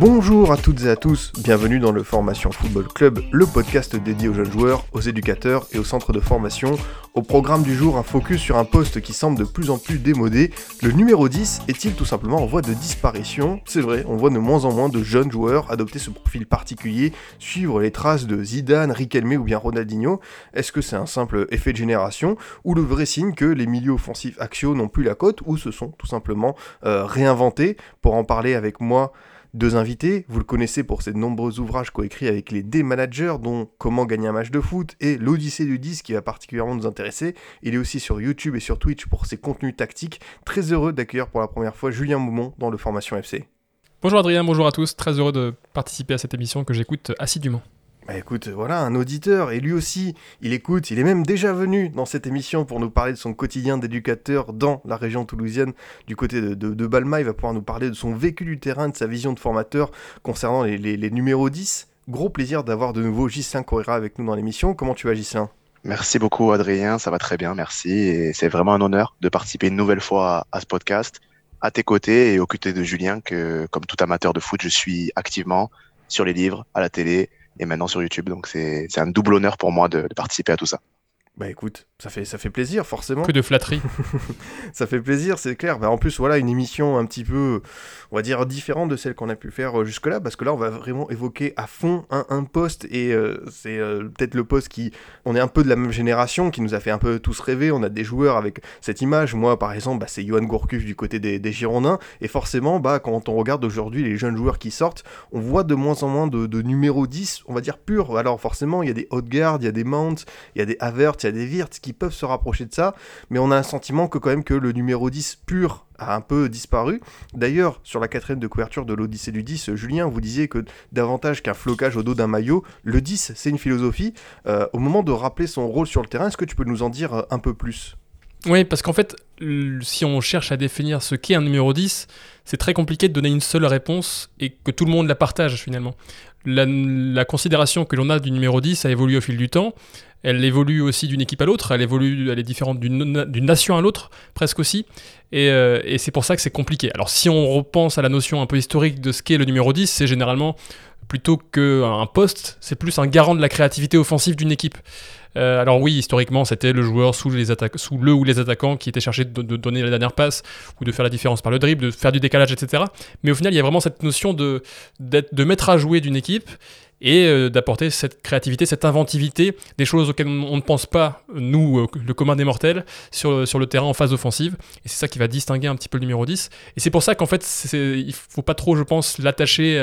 Bonjour à toutes et à tous, bienvenue dans le Formation Football Club, le podcast dédié aux jeunes joueurs, aux éducateurs et aux centres de formation. Au programme du jour, un focus sur un poste qui semble de plus en plus démodé. Le numéro 10 est-il tout simplement en voie de disparition? C'est vrai, on voit de moins en moins de jeunes joueurs adopter ce profil particulier, suivre les traces de Zidane, Riquelme ou bien Ronaldinho. Est-ce que c'est un simple effet de génération ou le vrai signe que les milieux offensifs axiaux n'ont plus la cote ou se sont tout simplement euh, réinventés? Pour en parler avec moi, deux invités, vous le connaissez pour ses nombreux ouvrages coécrits avec les D-Managers, dont Comment gagner un match de foot et l'Odyssée du 10 qui va particulièrement nous intéresser. Il est aussi sur YouTube et sur Twitch pour ses contenus tactiques. Très heureux d'accueillir pour la première fois Julien Moumont dans le Formation FC. Bonjour Adrien, bonjour à tous, très heureux de participer à cette émission que j'écoute assidûment. Bah écoute, voilà, un auditeur, et lui aussi, il écoute, il est même déjà venu dans cette émission pour nous parler de son quotidien d'éducateur dans la région toulousienne, du côté de, de, Balma, il va pouvoir nous parler de son vécu du terrain, de sa vision de formateur concernant les numéros 10. Gros plaisir d'avoir de nouveau Gislain Correra avec nous dans l'émission. Comment tu vas Gislain Merci beaucoup Adrien, ça va très bien, merci. Et c'est vraiment un honneur de participer une nouvelle fois à, à ce podcast, à tes côtés et aux côtés de Julien, que comme tout amateur de foot, je suis activement sur les livres, à la télé et maintenant sur YouTube. Donc c'est un double honneur pour moi de, de, participer à tout ça. Bah écoute, ça fait, ça fait plaisir forcément. Que de flatterie. ça fait plaisir, c'est clair. Bah en plus, voilà, une émission un petit peu, on va dire, différente de celle qu'on a pu faire jusque-là, parce que là, on va vraiment évoquer à fond un, un poste, et euh, c'est euh, peut-être le poste qui, on est un peu de la même génération, qui nous a fait un peu tous rêver. On a des joueurs avec cette image. Moi, par exemple, bah, c'est Johan Gourcuff du côté des, des, Girondins, et forcément, bah, quand on regarde aujourd'hui les jeunes joueurs qui sortent, on voit de moins en moins de, de numéro 10, on va dire pur. Alors forcément, il y a des Haute-Garde, il y a des Mount, il y a des Havertz, a des Wirtz qui peuvent se rapprocher de ça, mais on a un sentiment que quand même que le numéro 10 pur a un peu disparu. D'ailleurs, sur la quatrième de couverture de l'Odyssée du 10, Julien, vous disiez que davantage qu'un flocage au dos d'un maillot, le 10, c'est une philosophie. Euh, au moment de rappeler son rôle sur le terrain, est-ce que tu peux nous en dire un peu plus? Oui, parce qu'en fait, si on cherche à définir ce qu'est un numéro 10, c'est très compliqué de donner une seule réponse et que tout le monde la partage finalement. La, la considération que l'on a du numéro 10 a évolué au fil du temps. Elle évolue aussi d'une équipe à l'autre, elle évolue, elle est différente d'une nation à l'autre, presque aussi. Et, euh, et c'est pour ça que c'est compliqué. Alors si on repense à la notion un peu historique de ce qu'est le numéro 10, c'est généralement plutôt qu'un poste, c'est plus un garant de la créativité offensive d'une équipe. Euh, alors oui, historiquement, c'était le joueur sous, les sous le ou les attaquants qui était chargé de, de, donner la dernière passe ou de faire la différence par le dribble, de faire du décalage, etc. Mais au final, il y a vraiment cette notion de, de mettre à jouer d'une équipe et euh, d'apporter cette créativité, cette inventivité, des choses auxquelles on, ne pense pas, nous, euh, le commun des mortels, sur, sur le terrain en phase offensive. Et c'est ça qui va distinguer un petit peu le numéro 10. Et c'est pour ça qu'en fait, il ne faut pas trop, je pense, l'attacher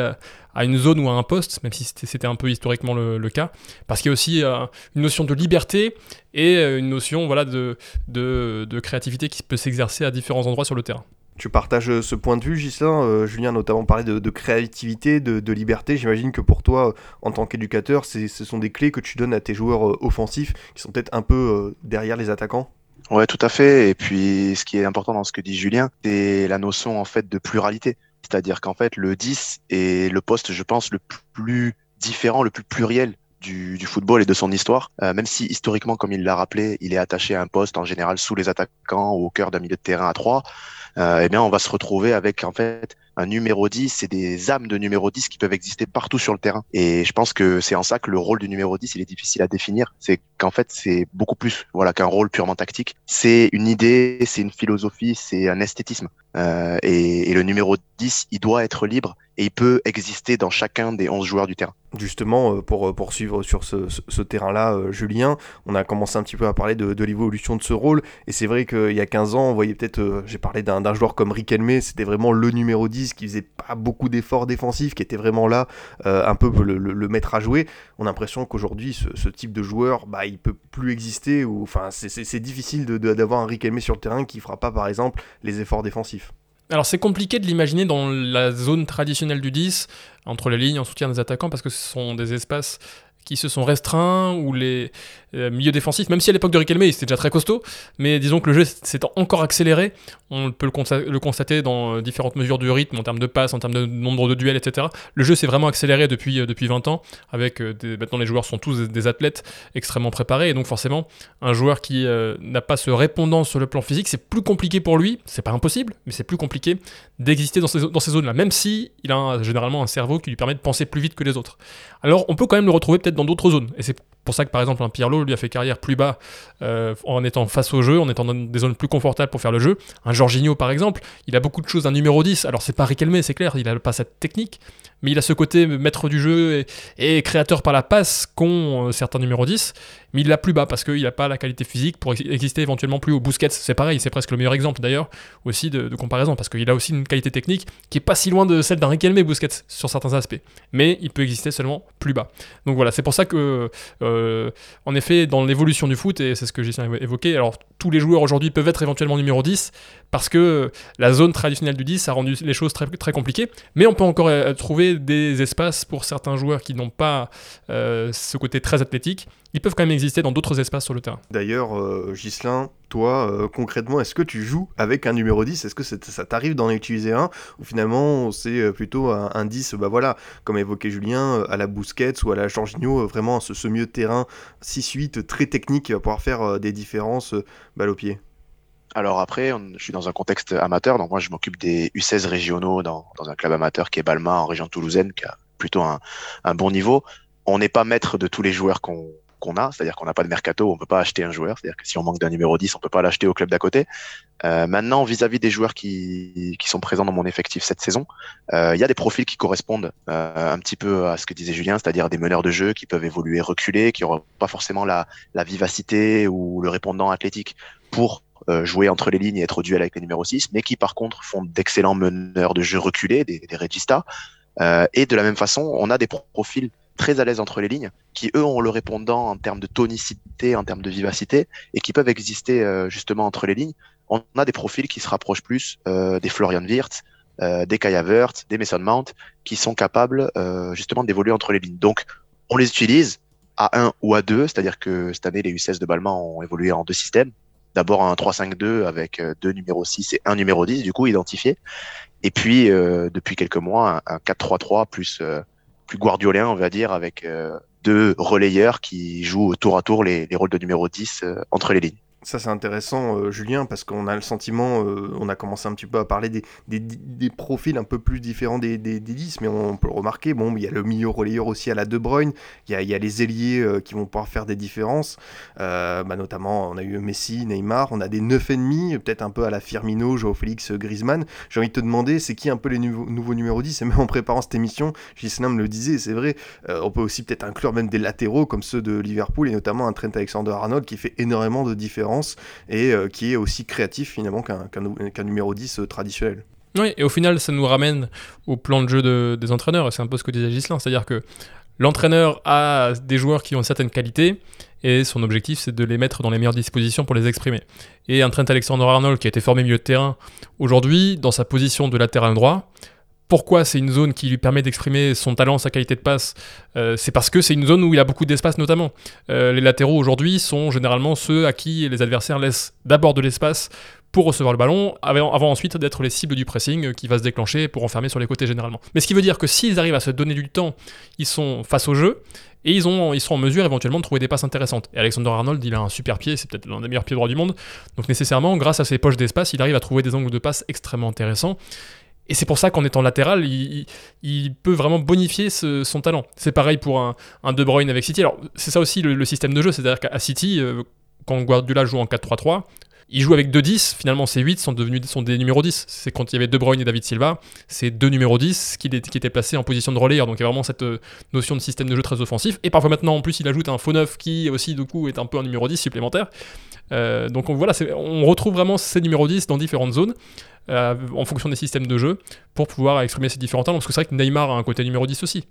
à, une zone ou à un poste, même si c'était un peu historiquement le, cas. Parce qu'il y a aussi euh, une notion de liberté et une notion voilà, de, de créativité qui peut s'exercer à différents endroits sur le terrain. Tu partages ce point de vue, Gislain euh, Julien a notamment parlé de, créativité, de, liberté. J'imagine que pour toi, en tant qu'éducateur, ce sont des clés que tu donnes à tes joueurs euh, offensifs qui sont peut-être un peu euh, derrière les attaquants Ouais, tout à fait. Et puis, ce qui est important dans ce que dit Julien, c'est la notion en fait de pluralité. C'est-à-dire qu'en fait, le 10 est le poste, je pense, le plus différent, le plus pluriel du, football et de son histoire, euh, même si historiquement, comme il l'a rappelé, il est attaché à un poste en général sous les attaquants ou au cœur d'un milieu de terrain à 3, euh, eh bien, on va se retrouver avec en fait un numéro 10 et des âmes de numéro 10 qui peuvent exister partout sur le terrain. Et je pense que c'est en ça que le rôle du numéro 10, il est difficile à définir. C'est qu'en fait, c'est beaucoup plus voilà qu'un rôle purement tactique. C'est une idée, c'est une philosophie, c'est un esthétisme. Euh, et, et le numéro 10, il doit être libre et il peut exister dans chacun des 11 joueurs du terrain. Justement, pour poursuivre sur ce, terrain-là, euh, Julien, on a commencé un petit peu à parler de, l'évolution de ce rôle, et c'est vrai qu'il y a 15 ans, on voyait peut-être, euh, j'ai parlé d'un joueur comme Riquelme, c'était vraiment le numéro 10 qui faisait pas beaucoup d'efforts défensifs, qui était vraiment là, euh, un peu le, le, maître à jouer. On a l'impression qu'aujourd'hui, ce, type de joueur, bah, il peut plus exister, enfin, c'est difficile d'avoir un sur le terrain qui fera pas, par exemple, les efforts défensifs. Alors c'est compliqué de l'imaginer dans la zone traditionnelle du 10, entre les lignes, en soutien des attaquants, parce que ce sont des espaces qui se sont restreints ou les euh, milieux défensifs, même si à l'époque de Riquelme, il était déjà très costaud, mais disons que le jeu s'est encore accéléré. On peut le, constater dans euh, différentes mesures du rythme, en termes de passes, en termes de nombre de duels, etc. Le jeu s'est vraiment accéléré depuis, euh, depuis 20 ans, avec maintenant les joueurs sont tous des athlètes extrêmement préparés, et donc forcément, un joueur qui n'a pas ce répondant sur le plan physique, c'est plus compliqué pour lui, c'est pas impossible, mais c'est plus compliqué d'exister dans ces, dans ces zones-là, même si il a généralement un cerveau qui lui permet de penser plus vite que les autres. Alors on peut quand même le retrouver peut-être dans d'autres zones, et c'est pour ça que par exemple un Pirlo lui a fait carrière plus bas euh, en étant face au jeu, en étant dans des zones plus confortables pour faire le jeu. Un Jorginho par exemple, il a beaucoup de choses d'un numéro 10. Alors c'est pas Riquelme, c'est clair, il a pas cette technique, mais il a ce côté maître du jeu et, créateur par la passe qu'ont euh, certains numéros 10 mais il l'a plus bas parce qu'il n'a pas la qualité physique pour exister éventuellement plus haut. Busquets, c'est pareil, c'est presque le meilleur exemple d'ailleurs aussi de, comparaison parce qu'il a aussi une qualité technique qui est pas si loin de celle d'un Riquelme Busquets sur certains aspects, mais il peut exister seulement plus bas. Donc voilà, c'est pour ça que, euh, en effet, dans l'évolution du foot, et c'est ce que j'ai évoqué, alors tous les joueurs aujourd'hui peuvent être éventuellement numéro 10 parce que la zone traditionnelle du 10 a rendu les choses très, très compliquées, mais on peut encore euh, des espaces pour certains joueurs qui n'ont pas euh, ce côté très athlétique ils peuvent quand même exister dans d'autres espaces sur le terrain. D'ailleurs, euh, Gislin, toi, euh, concrètement, est-ce que tu joues avec un numéro 10 Est-ce que ça t'arrive d'en utiliser un? Ou finalement, c'est euh, plutôt un, 10, bah voilà, comme évoqué Julien, à la Busquets ou à la Jorginho, vraiment ce, ce terrain 6-8 très technique qui va pouvoir faire des différences balle au pied? Alors après, je suis dans un contexte amateur, donc moi je m'occupe des U16 régionaux dans, dans, un club amateur qui est Balma en région toulousaine, qui a plutôt un, un bon niveau. On n'est pas maître de tous les joueurs qu'on qu'on a, c'est-à-dire qu'on n'a pas de mercato, on peut pas acheter un joueur, c'est-à-dire que si on manque d'un numéro 10, on peut pas l'acheter au club d'à côté. Euh, maintenant, vis-à-vis des joueurs qui, qui sont présents dans mon effectif cette saison, euh, il y a des profils qui correspondent euh, un petit peu à ce que disait Julien, c'est-à-dire des meneurs de jeu qui peuvent évoluer reculer, qui n'auront pas forcément la, la vivacité ou le répondant athlétique pour jouer entre les lignes et être au duel avec les numéros 6, mais qui par contre font d'excellents meneurs de jeu reculés, des, des registas. et de la même façon, on a des profils très à l'aise entre les lignes, qui eux ont le répondant en termes de tonicité, en termes de vivacité, et qui peuvent exister euh, justement entre les lignes. On a des profils qui se rapprochent plus euh, des Florian Wirtz, euh, des Kaya Wirtz, des Mason Mount, qui sont capables justement d'évoluer entre les lignes. Donc on les utilise à 1 ou à 2, c'est-à-dire que cette année les U16 de Balmain ont évolué en deux systèmes. D'abord un 3-5-2 avec deux numéros 6 et un numéro 10 du coup identifié. Et puis depuis quelques mois un, un 4-3-3 plus plus guardiolien, on va dire, avec euh, deux relayeurs qui jouent tour à tour les, les rôles de numéro 10 euh, entre les lignes. Ça c'est intéressant euh, Julien parce qu'on a le sentiment, euh, on a commencé un petit peu à parler des, des, profils un peu plus différents des, des, 10, mais on peut le remarquer, bon il y a le milieu relayeur aussi à la De Bruyne, il y a, il y a les ailiers euh, qui vont pouvoir faire des différences, bah, notamment on a eu Messi, Neymar, on a des 9,5, peut-être un peu à la Firmino, Joao Félix, Griezmann, j'ai envie de te demander c'est qui un peu les nouveaux, nouveaux numéros 10, et même en préparant cette émission, Gislain me le disait, c'est vrai, on peut aussi peut-être inclure même des latéraux comme ceux de Liverpool et notamment un Trent Alexander-Arnold qui fait énormément de différences et euh, qui est aussi créatif finalement qu'un numéro 10 euh, traditionnel. Oui, et au final, ça nous ramène au plan de jeu des entraîneurs, c'est un peu ce que disait Gislain, c'est-à-dire que l'entraîneur a des joueurs qui ont une certaine qualité, et son objectif, c'est de les mettre dans les meilleures dispositions pour les exprimer. Et un Trent Alexander-Arnold qui a été formé milieu de terrain, aujourd'hui, dans sa position de latéral droit, pourquoi c'est une zone qui lui permet d'exprimer son talent, sa qualité de passe euh, C'est parce que c'est une zone où il a beaucoup d'espace notamment. Euh, les latéraux aujourd'hui sont généralement ceux à qui les adversaires laissent d'abord de l'espace pour recevoir le ballon, avant, ensuite d'être les cibles du pressing qui va se déclencher pour enfermer sur les côtés généralement. Mais ce qui veut dire que s'ils arrivent à se donner du temps, ils sont face au jeu, et ils, ont, ils seront en mesure éventuellement de trouver des passes intéressantes. Et Alexander Arnold, il a un super pied, c'est peut-être l'un des meilleurs pieds droits du monde, donc nécessairement, grâce à ses poches d'espace, il arrive à trouver des angles de passe extrêmement intéressants. Et c'est pour ça qu'en étant latéral, il, peut vraiment bonifier son talent. C'est pareil pour un, De Bruyne avec City. Alors, c'est ça aussi le, système de jeu. C'est-à-dire qu'à City, euh, quand Guardiola joue en 4-3-3, il joue avec deux 10, finalement ces 8 sont devenus sont des numéros 10. C'est quand il y avait De Bruyne et David Silva, c'est deux numéros 10 qui, étaient placés en position de relayeur. Donc il y a vraiment cette euh, notion de système de jeu très offensif. Et parfois maintenant en plus il ajoute un faux neuf qui aussi du coup est un peu un numéro 10 supplémentaire. Euh, donc on, voilà, on retrouve vraiment ces numéros 10 dans différentes zones. Euh, en fonction des systèmes de jeu pour pouvoir exprimer ces différents talents. Parce que c'est vrai que Neymar a un côté numéro 10 aussi.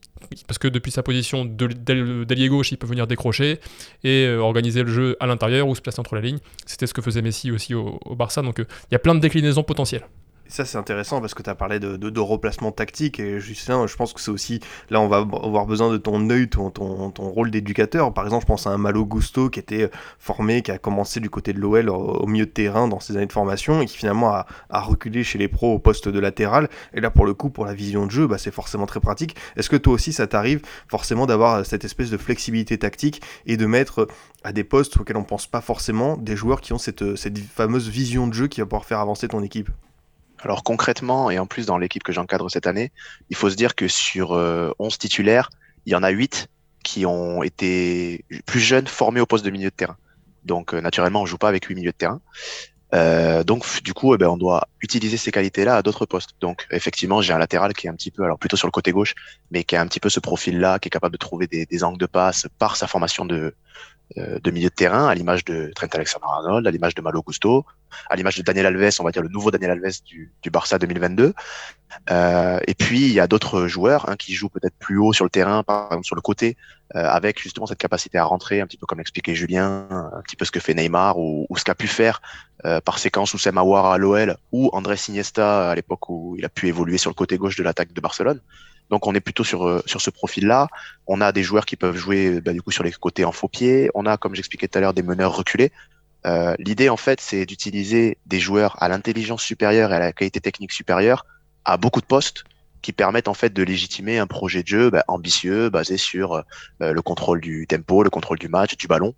Parce que depuis sa position d'allié gauche, il peut venir décrocher et euh, organiser le jeu à l'intérieur ou se placer entre la ligne. C'était ce que faisait Messi aussi au, Barça. Donc il y a plein de déclinaisons potentielles. Ça, c'est intéressant parce que tu as parlé de, de, replacement tactique. Et Justin, je pense que c'est aussi. Là, on va avoir besoin de ton œil, ton, rôle d'éducateur. Par exemple, je pense à un Malo Gusto qui était formé, qui a commencé du côté de l'OL au, milieu de terrain dans ses années de formation et qui finalement a, reculé chez les pros au poste de latéral. Et là, pour le coup, pour la vision de jeu, bah, c'est forcément très pratique. Est-ce que toi aussi, ça t'arrive forcément d'avoir cette espèce de flexibilité tactique et de mettre à des postes auxquels on pense pas forcément des joueurs qui ont cette fameuse vision de jeu qui va pouvoir faire avancer ton équipe? Alors concrètement, et en plus dans l'équipe que j'encadre cette année, il faut se dire que sur 11 euh, titulaires, il y en a 8 qui ont été plus jeunes formés au poste de milieu de terrain. Donc euh, naturellement, on joue pas avec 8 milieux de terrain. Euh, donc du coup, eh ben, on doit utiliser ces qualités-là à d'autres postes. Donc effectivement, j'ai un latéral qui est un petit peu, alors plutôt sur le côté gauche, mais qui a un petit peu ce profil-là, qui est capable de trouver des, angles de passe par sa formation de, de milieu de terrain, à l'image de Trent Alexander-Arnold, à l'image de Malo Gusto, à l'image de Daniel Alves, on va dire le nouveau Daniel Alves du, Barça 2022. Euh, et puis il y a d'autres joueurs hein, qui jouent peut-être plus haut sur le terrain, par exemple sur le côté, euh, avec justement cette capacité à rentrer, un petit peu comme l'expliquait Julien, un petit peu ce que fait Neymar ou, ce qu'a pu faire euh, par séquence ou Awar à l'OL ou André Iniesta à l'époque où il a pu évoluer sur le côté gauche de l'attaque de Barcelone. Donc on est plutôt sur euh, sur ce profil-là. On a des joueurs qui peuvent jouer bah, du coup sur les côtés en faux pied. On a, comme j'expliquais tout à l'heure, des meneurs reculés. Euh, L'idée en fait, c'est d'utiliser des joueurs à l'intelligence supérieure et à la qualité technique supérieure à beaucoup de postes qui permettent en fait de légitimer un projet de jeu bah, ambitieux basé sur euh, le contrôle du tempo, le contrôle du match, du ballon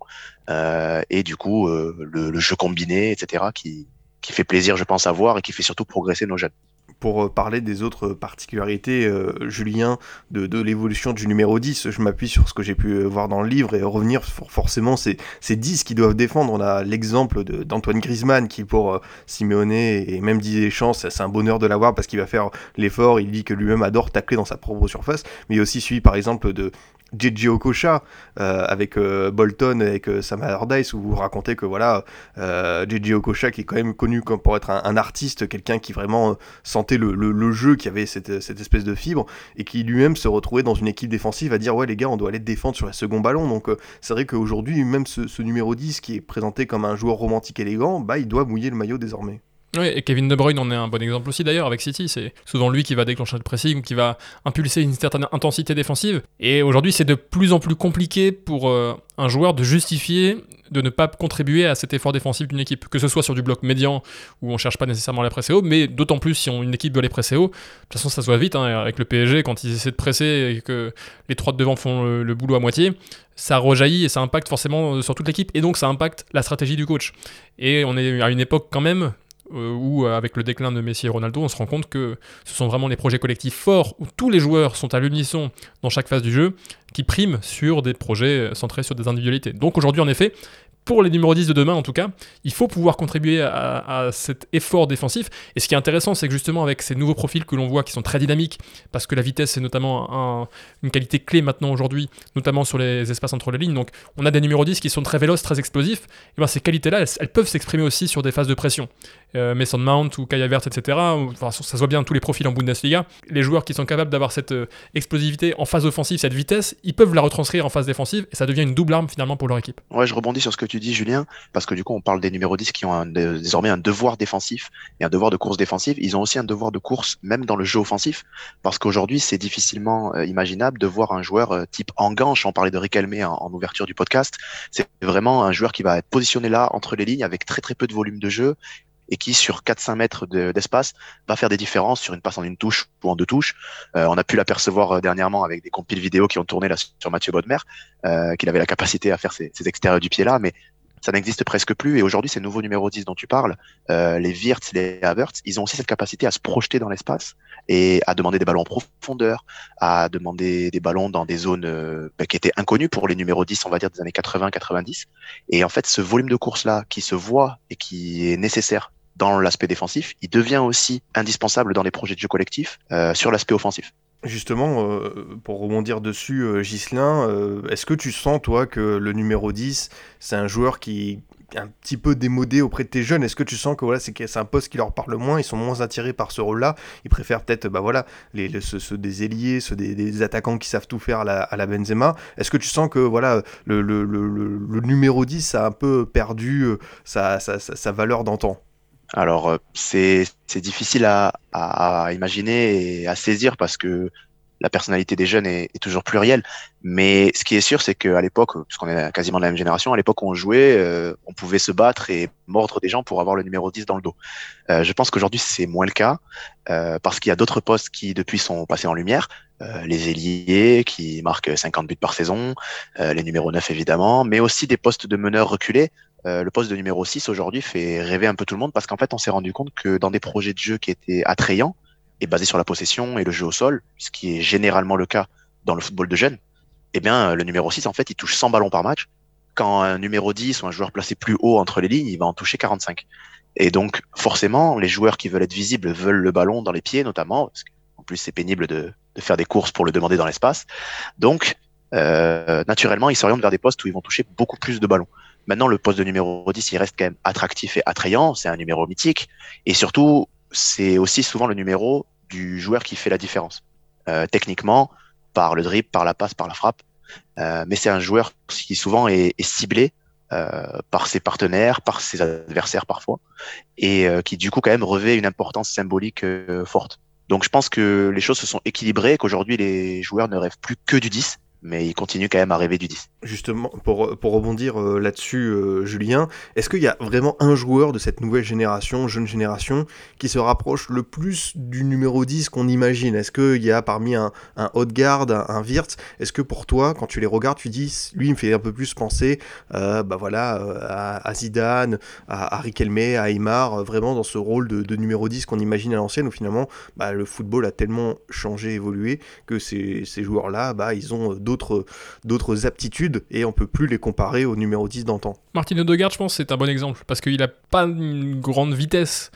euh, et du coup euh, le, le, jeu combiné, etc. qui qui fait plaisir, je pense, à voir et qui fait surtout progresser nos jeunes pour euh, parler des autres particularités, euh, Julien, de, l'évolution du numéro 10, je m'appuie sur ce que j'ai pu euh, voir dans le livre et revenir forcément ces, ces 10 qui doivent défendre. On a l'exemple d'Antoine Griezmann qui, pour Simeone et même Didier Deschamps, c'est un bonheur de l'avoir parce qu'il va faire l'effort. Il dit que lui-même adore tacler dans sa propre surface, mais il aussi suivi par exemple de JJ Okocha euh, avec euh, Bolton avec euh, Sam Allardyce où vous racontez que voilà euh, JJ Okocha qui est quand même connu comme pour être un, artiste quelqu'un qui vraiment sentait le, le, jeu qui avait cette, cette, espèce de fibre et qui lui-même se retrouvait dans une équipe défensive à dire ouais les gars on doit aller défendre sur le second ballon. Donc c'est vrai qu'aujourd'hui même ce, ce, numéro 10 qui est présenté comme un joueur romantique élégant bah il doit mouiller le maillot désormais oui, et Kevin De Bruyne en est un bon exemple aussi d'ailleurs avec City. C'est souvent lui qui va déclencher le pressing qui va impulser une certaine intensité défensive. Et aujourd'hui, c'est de plus en plus compliqué pour euh, un joueur de justifier de ne pas contribuer à cet effort défensif d'une équipe, que ce soit sur du bloc médian où on cherche pas nécessairement à les presser haut, mais d'autant plus si on, une équipe doit les presser haut. De toute façon, ça se voit vite hein, avec le PSG quand ils essaient de presser et que les trois de devant font le, boulot à moitié ça rejaillit et ça impacte forcément sur toute l'équipe et donc ça impacte la stratégie du coach. Et on est à une époque quand même euh, où, euh, avec le déclin de Messi et Ronaldo, on se rend compte que ce sont vraiment les projets collectifs forts où tous les joueurs sont à l'unisson dans chaque phase du jeu qui priment sur des projets centrés sur des individualités. Donc aujourd'hui, en effet, pour les numéros 10 de demain en tout cas, il faut pouvoir contribuer à, cet effort défensif. Et ce qui est intéressant, c'est que justement avec ces nouveaux profils que l'on voit qui sont très dynamiques, parce que la vitesse est notamment une qualité clé maintenant aujourd'hui, notamment sur les espaces entre les lignes. Donc on a des numéros 10 qui sont très véloces, très explosifs. Et bien ces qualités-là, elles, peuvent s'exprimer aussi sur des phases de pression. Euh, Mason Mount ou Kaya Vert, etc. Enfin, ça se voit bien tous les profils en Bundesliga. Les joueurs qui sont capables d'avoir cette euh, explosivité en phase offensive, cette vitesse, ils peuvent la retranscrire en phase défensive et ça devient une double arme finalement pour leur équipe. Ouais, je rebondis sur ce que tu dis, Julien, parce que du coup, on parle des numéros 10 qui ont désormais un devoir défensif et un devoir de course défensive. Ils ont aussi un devoir de course, même dans le jeu offensif, parce qu'aujourd'hui, c'est difficilement euh, imaginable de voir un joueur euh, type Enganche, on parlait de Riquelme en, en ouverture du podcast, c'est vraiment un joueur qui va être positionné là, entre les lignes, avec très très peu de volume de jeu, et qui sur 4-5 mètres d'espace va faire des différences sur une passe en une touche ou en deux touches. Euh, on a pu l'apercevoir dernièrement avec des compiles vidéo qui ont tourné là sur Mathieu Bodmer, euh, qu'il avait la capacité à faire ces, ces extérieurs du pied là, mais ça n'existe presque plus. Et aujourd'hui, ces nouveaux numéros 10 dont tu parles, euh, les Wirtz, les Havertz, ils ont aussi cette capacité à se projeter dans l'espace et à demander des ballons en profondeur, à demander des ballons dans des zones euh, bah, qui étaient inconnues pour les numéros 10, on va dire, des années 80-90. Et en fait, ce volume de course-là qui se voit et qui est nécessaire dans l'aspect défensif, il devient aussi indispensable dans les projets de jeu collectif euh, sur l'aspect offensif. Justement, euh, pour rebondir dessus, euh, Ghislain, euh, est-ce que tu sens, toi, que le numéro 10, c'est un joueur qui est un petit peu démodé auprès de tes jeunes? Est-ce que tu sens que voilà, c'est un poste qui leur parle moins Ils sont moins attirés par ce rôle-là? Ils préfèrent peut-être bah, voilà, les, ceux, des ailiers, ceux des, attaquants qui savent tout faire à la, Benzema. Est-ce que tu sens que voilà, le, numéro 10 a un peu perdu sa valeur d'antan? Alors, euh, c'est difficile à, à, imaginer et à saisir parce que la personnalité des jeunes est, est toujours plurielle. Mais ce qui est sûr, c'est qu'à l'époque, puisqu'on est quasiment de la même génération, à l'époque où on jouait, euh, on pouvait se battre et mordre des gens pour avoir le numéro 10 dans le dos. Euh, je pense qu'aujourd'hui, c'est moins le cas euh, parce qu'il y a d'autres postes qui, depuis, sont passés en lumière. Euh, les ailiers qui marquent 50 buts par saison, euh, les numéros 9 évidemment, mais aussi des postes de meneurs reculés. Euh, le poste de numéro 6 aujourd'hui fait rêver un peu tout le monde parce qu'en fait, on s'est rendu compte que dans des projets de jeu qui étaient attrayants, est basé sur la possession et le jeu au sol, ce qui est généralement le cas dans le football de jeunes, eh bien, le numéro 6, en fait, il touche 100 ballons par match. Quand un numéro 10 ou un joueur placé plus haut entre les lignes, il va en toucher 45. Et donc, forcément, les joueurs qui veulent être visibles veulent le ballon dans les pieds, notamment, parce qu'en plus, c'est pénible de, de, faire des courses pour le demander dans l'espace. Donc, euh, naturellement, ils s'orientent vers des postes où ils vont toucher beaucoup plus de ballons. Maintenant, le poste de numéro 10, il reste quand même attractif et attrayant. C'est un numéro mythique. Et surtout, c'est aussi souvent le numéro du joueur qui fait la différence. Euh, techniquement, par le dribble, par la passe, par la frappe. Euh, mais c'est un joueur qui souvent est, ciblé euh, par ses partenaires, par ses adversaires parfois, et euh, qui du coup quand même revêt une importance symbolique forte. Donc je pense que les choses se sont équilibrées, qu'aujourd'hui les joueurs ne rêvent plus que du 10, mais il continue quand même à rêver du 10. Justement, pour, pour rebondir euh, là-dessus, euh, Julien, est-ce qu'il y a vraiment un joueur de cette nouvelle génération, jeune génération, qui se rapproche le plus du numéro 10 qu'on imagine? Est-ce qu'il y a parmi un, un Haute-Garde, un, un Wirtz, est-ce que pour toi, quand tu les regardes, tu dis, lui, il me fait un peu plus penser euh, bah voilà, à, Zidane, à, à Riquelme, à Aymar, vraiment dans ce rôle de, numéro 10 qu'on imagine à l'ancienne, où finalement, bah, le football a tellement changé, évolué, que ces, ces joueurs-là, bah, ils ont d'autres d'autres et on peut plus les comparer au numéro 10 d'antan. Martin Odegaard, je pense, c'est un bon exemple parce qu'il a pas une grande vitesse.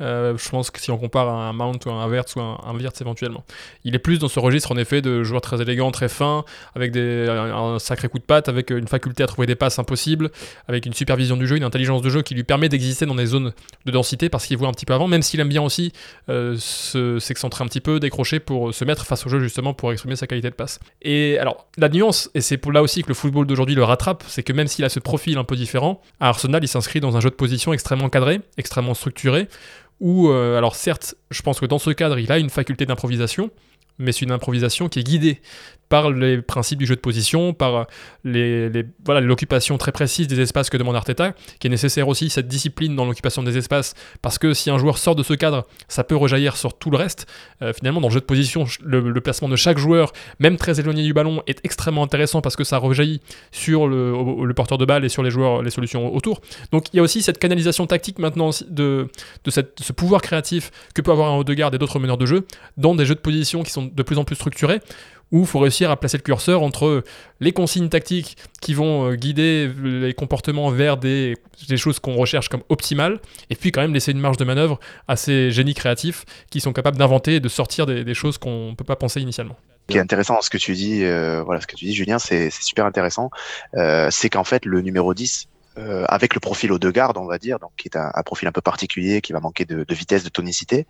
Euh, je pense que si on compare à un Mount ou un Verts ou un, un éventuellement. Il est plus dans ce registre en effet de joueur très élégant, très fin, avec un, sacré coup de patte, avec une faculté à trouver des passes impossibles, avec une supervision du jeu, une intelligence de jeu qui lui permet d'exister dans des zones de densité parce qu'il voit un petit peu avant, même s'il aime bien aussi euh, s'excentrer un petit peu, décrocher pour se mettre face au jeu justement pour exprimer sa qualité de passe. Et alors, la nuance, et c'est là aussi que le football d'aujourd'hui le rattrape, c'est que même s'il a ce profil un peu différent, à Arsenal il s'inscrit dans un jeu de position extrêmement cadré, extrêmement structuré, où, euh, alors certes, je pense que dans ce cadre, il a une faculté d'improvisation, mais c'est une improvisation qui est guidée par les principes du jeu de position, par les, les voilà l'occupation très précise des espaces que demande Arteta, qui est nécessaire aussi cette discipline dans l'occupation des espaces, parce que si un joueur sort de ce cadre, ça peut rejaillir sur tout le reste. Euh, finalement, dans le jeu de position, le, le, placement de chaque joueur, même très éloigné du ballon, est extrêmement intéressant parce que ça rejaillit sur le, le porteur de balle et sur les joueurs, les solutions autour. Donc il y a aussi cette canalisation tactique maintenant de, de cette, ce pouvoir créatif que peut avoir un haut de garde et d'autres meneurs de jeu dans des jeux de position qui sont de plus en plus structurés où il faut réussir à placer le curseur entre les consignes tactiques qui vont guider les comportements vers des, choses qu'on recherche comme optimales, et puis quand même laisser une marge de manœuvre à ces génies créatifs qui sont capables d'inventer et de sortir des, choses qu'on ne peut pas penser initialement. Ce qui est intéressant ce que tu dis, euh, voilà, ce que tu dis, Julien, c'est super intéressant. Euh, c'est qu'en fait, le numéro 10, euh, avec le profil aux deux gardes, on va dire, donc qui est un, profil un peu particulier, qui va manquer de, de vitesse, de tonicité,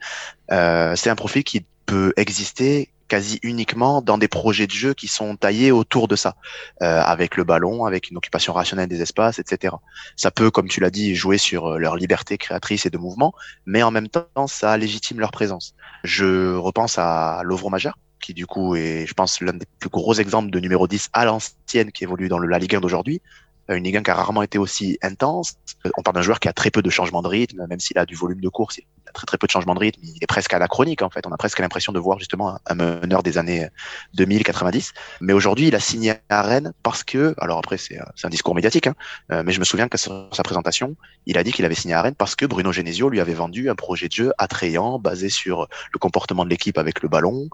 euh, c'est un profil qui peut exister quasi uniquement dans des projets de jeu qui sont taillés autour de ça, euh, avec le ballon, avec une occupation rationnelle des espaces, etc. Ça peut, comme tu l'as dit, jouer sur leur liberté créatrice et de mouvement, mais en même temps, ça légitime leur présence. Je repense à Lovro Majeur, qui du coup est, je pense, l'un des plus gros exemples de numéro 10 à l'ancienne qui évolue dans La Ligue 1 d'aujourd'hui. Une Ligue 1 qui a rarement été aussi intense. On parle d'un joueur qui a très peu de changement de rythme, même s'il a du volume de course, il a très très peu de changement de rythme. Il est presque anachronique en fait. On a presque l'impression de voir justement un meneur des années 2000-90. Mais aujourd'hui, il a signé à Rennes parce que, alors après c'est un discours médiatique, hein, mais je me souviens que sur sa présentation, il a dit qu'il avait signé à Rennes parce que Bruno Genesio lui avait vendu un projet de jeu attrayant, basé sur le comportement de l'équipe avec le ballon,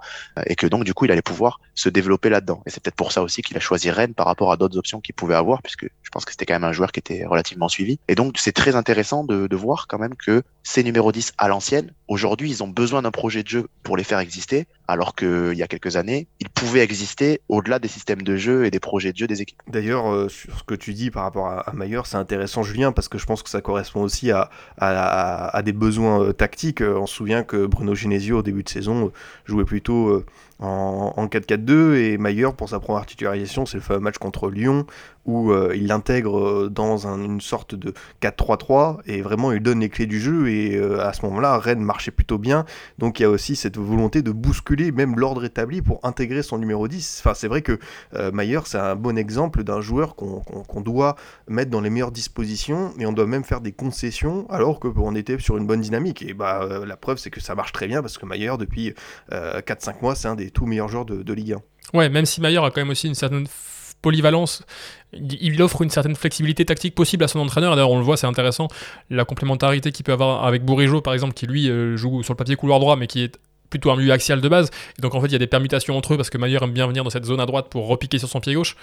et que donc du coup il allait pouvoir se développer là-dedans. Et c'est peut-être pour ça aussi qu'il a choisi Rennes par rapport à d'autres options qu'il pouvait avoir, puisque pense que c'était quand même un joueur qui était relativement suivi. Et donc, c'est très intéressant de, voir quand même que ces numéros 10 à l'ancienne, aujourd'hui, ils ont besoin d'un projet de jeu pour les faire exister, alors qu'il y a quelques années, ils pouvaient exister au-delà des systèmes de jeu et des projets de jeu des équipes. D'ailleurs, euh, sur ce que tu dis par rapport à, à c'est intéressant, Julien, parce que je pense que ça correspond aussi à, des besoins euh, tactiques. On se souvient que Bruno Genesio, au début de saison, euh, jouait plutôt en, en 4-4-2 et Mayer pour sa première titularisation c'est le fameux match contre Lyon où euh, il l'intègre euh, dans une sorte de 4-3-3 et vraiment il donne les clés du jeu et à ce moment-là Rennes marchait plutôt bien. Donc il y a aussi cette volonté de bousculer même l'ordre établi pour intégrer son numéro 10 enfin c'est vrai que Mayer c'est un bon exemple d'un joueur qu'on doit mettre dans les meilleures dispositions et on doit même faire des concessions alors qu'on était sur une bonne dynamique. Et bah la preuve c'est que ça marche très bien parce que Mayer depuis 4-5 mois c'est un des tout meilleurs joueurs de, de Ligue 1 Ouais, même si Maillard a quand même aussi une certaine polyvalence, il offre une certaine flexibilité tactique possible à son entraîneur. D'ailleurs, on le voit, c'est intéressant, la complémentarité qu'il peut avoir avec Bourigeau, par exemple, qui lui euh, joue sur le papier couloir droit, mais qui est plutôt un milieu axial de base. Et donc en fait, il y a des permutations entre eux parce que Maillard aime bien venir dans cette zone à droite pour repiquer sur son pied gauche.